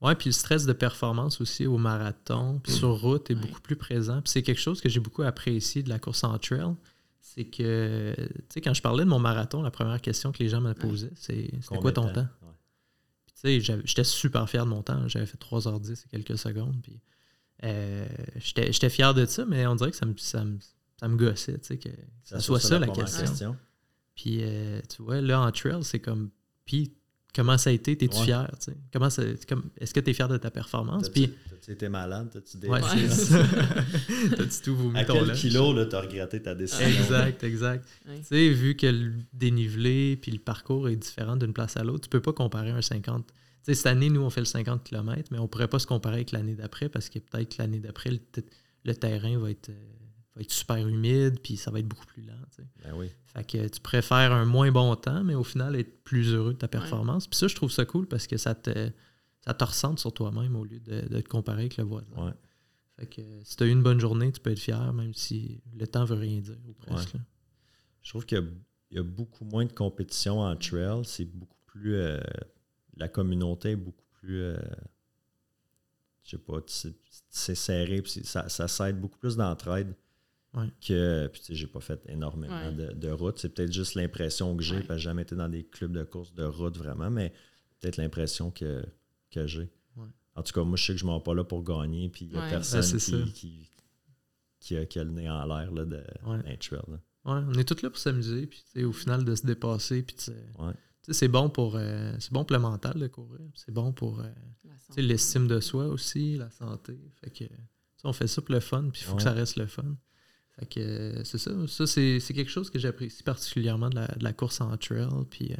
oui, puis le stress de performance aussi au marathon, puis sur route est beaucoup plus présent. Puis c'est quelque chose que j'ai beaucoup apprécié de la course en trail. C'est que, tu sais, quand je parlais de mon marathon, la première question que les gens me posaient, c'est c'était quoi ton temps? tu sais, j'étais super fier de mon temps. J'avais fait 3h10 et quelques secondes. Puis euh, j'étais fier de ça, mais on dirait que ça me, ça me, gossait, tu sais, que ça, soit ça, la question. Puis, euh, tu vois, là, en trail, c'est comme, puis comment ça a été, t'es-tu fier? Comment est-ce que tu es fier de ta performance? Puis, tu été malade? T'as-tu ouais, *laughs* T'as-tu tout vomi À quel kilo tu as regretté ta décision? Exact, exact. Tu sais, vu que le dénivelé puis le parcours est différent d'une place à l'autre, tu peux pas comparer un 50. Tu sais, cette année, nous, on fait le 50 km, mais on pourrait pas se comparer avec l'année d'après parce que peut-être que l'année d'après, le, terrain va être, va être super humide puis ça va être beaucoup plus lent. Ben oui. Fait que tu préfères un moins bon temps, mais au final être plus heureux de ta performance. Puis ça, je trouve ça cool parce que ça te, ça te ressente sur toi-même au lieu de, te comparer avec le voisin. Fait que si tu as eu une bonne journée, tu peux être fier, même si le temps veut rien dire ou presque. Je trouve qu'il y, a beaucoup moins de compétition en trail. C'est beaucoup plus. Euh, la communauté est beaucoup plus. Euh, je sais pas, c'est serré. Ça, ça s'aide beaucoup plus d'entraide. Que, puis, tu sais, j'ai pas fait énormément de, de routes. C'est peut-être juste l'impression que j'ai, parce que j'ai jamais été dans des clubs de course de route vraiment, mais peut-être l'impression que, que j'ai. En tout cas, moi, je sais que je ne m'en pas là pour gagner, puis il n'y a personne qui, qui, qui, a, qui, a, le nez en l'air de, trail. Ouais, on est tous là pour s'amuser, puis au final de se dépasser, puis c'est bon pour euh, c'est bon pour le mental de courir, c'est bon pour euh, l'estime de soi aussi, la santé. Fait que on fait ça pour le fun, puis il faut que ça reste le fun. Fait que c'est ça. Ça, c'est quelque chose que j'apprécie particulièrement de la, de la, course en trail. Puis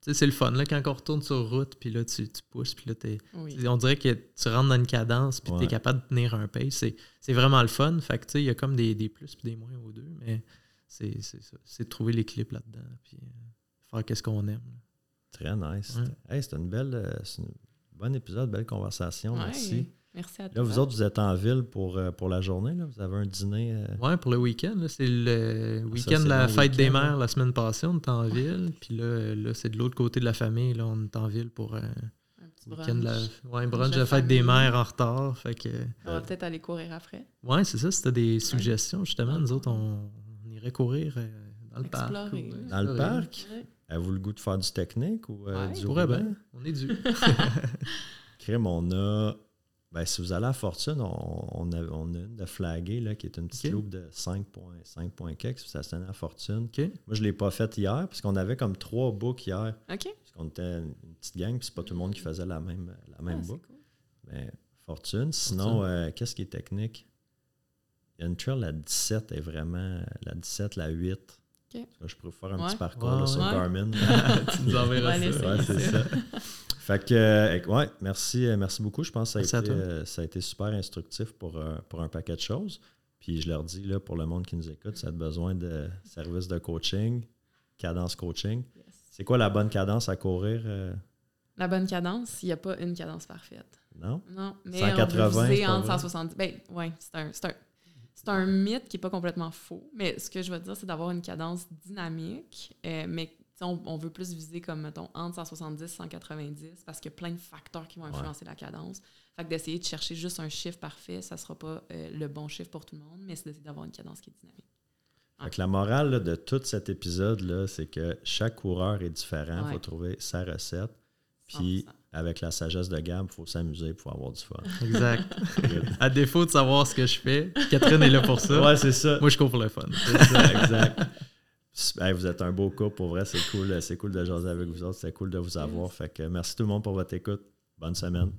c'est le fun. Là, quand on retourne sur route, puis là, tu, tu pousses, puis là, t'es, on dirait que tu rentres dans une cadence, puis tu es capable de tenir un pace. C'est, vraiment le fun. Fait que, il y a comme des, des plus et des moins aux deux, mais c'est, c'est ça. C'est de trouver l'équilibre là-dedans, puis euh, faire qu'est-ce qu'on aime. Très nice. Hey, c'était une belle, euh, c'est un bon épisode, belle conversation. Merci. Merci à toi. Là, vous autres, vous êtes en ville pour, euh, pour la journée. Là. Vous avez un dîner. Euh, Oui, pour le week-end. C'est le week-end de la fête des mères la semaine passée. On est en ville. Puis là, là c'est de l'autre côté de la famille. Là, on est en ville pour euh, un petit week-end de la ouais, brunch de la fête des mères en retard. Fait que, on va peut-être aller courir après. Oui, c'est ça. C'était des suggestions, justement. Nous autres, on, irait courir dans le parc. dans le parc? Avez-vous le goût de faire du technique ou du pourrait bien. On est dû. *laughs* *laughs* Crème, on a ben, si vous allez à Fortune, on, a, on a une de flaguée là, qui est une petite loupe de 5.5 points ça se à Fortune. Moi, je ne l'ai pas faite hier parce qu'on avait comme trois books hier. Parce qu'on était une petite gang, puis c'est pas tout le monde qui faisait la même, la même ah, book. Ben, Fortune. Sinon, euh, qu'est-ce qui est technique? Il y a une trail, la 17 est vraiment. La 17, la 8. Je pourrais faire un petit parcours sur Garmin. *laughs* tu nous enverras ça. c'est ça. Fait que, euh, ouais, merci, euh, merci beaucoup. Je pense que ça a, été, euh, ça a été super instructif pour, pour un paquet de choses. Puis je leur dis, là, pour le monde qui nous écoute, si a besoin de services de coaching, cadence coaching. C'est quoi la bonne cadence à courir? La bonne cadence, il n'y a pas une cadence parfaite. Non? Non, mais 180, entre 170. Ben, ouais, c'est un, un, un, mythe qui n'est pas complètement faux. Mais ce que je veux dire, c'est d'avoir une cadence dynamique, mais on, veut plus viser comme, mettons, entre 170 et 190 parce qu'il y a plein de facteurs qui vont influencer la cadence. Fait que d'essayer de chercher juste un chiffre parfait, ça ne sera pas euh, le bon chiffre pour tout le monde, mais c'est d'essayer d'avoir une cadence qui est dynamique. la morale de tout cet épisode-là, c'est que chaque coureur est différent. Il faut trouver sa recette. Puis, avec la sagesse de gamme, il faut s'amuser pour avoir du fun. *laughs* Exact. à défaut de savoir ce que je fais, Catherine est là pour ça. Ouais, c'est ça. Moi, je cours pour le fun. C'est ça, exact vous êtes un beau couple, pour vrai, c'est cool, c'est cool de jaser avec vous autres, c'est cool de vous avoir. Fait que merci tout le monde pour votre écoute. Bonne semaine.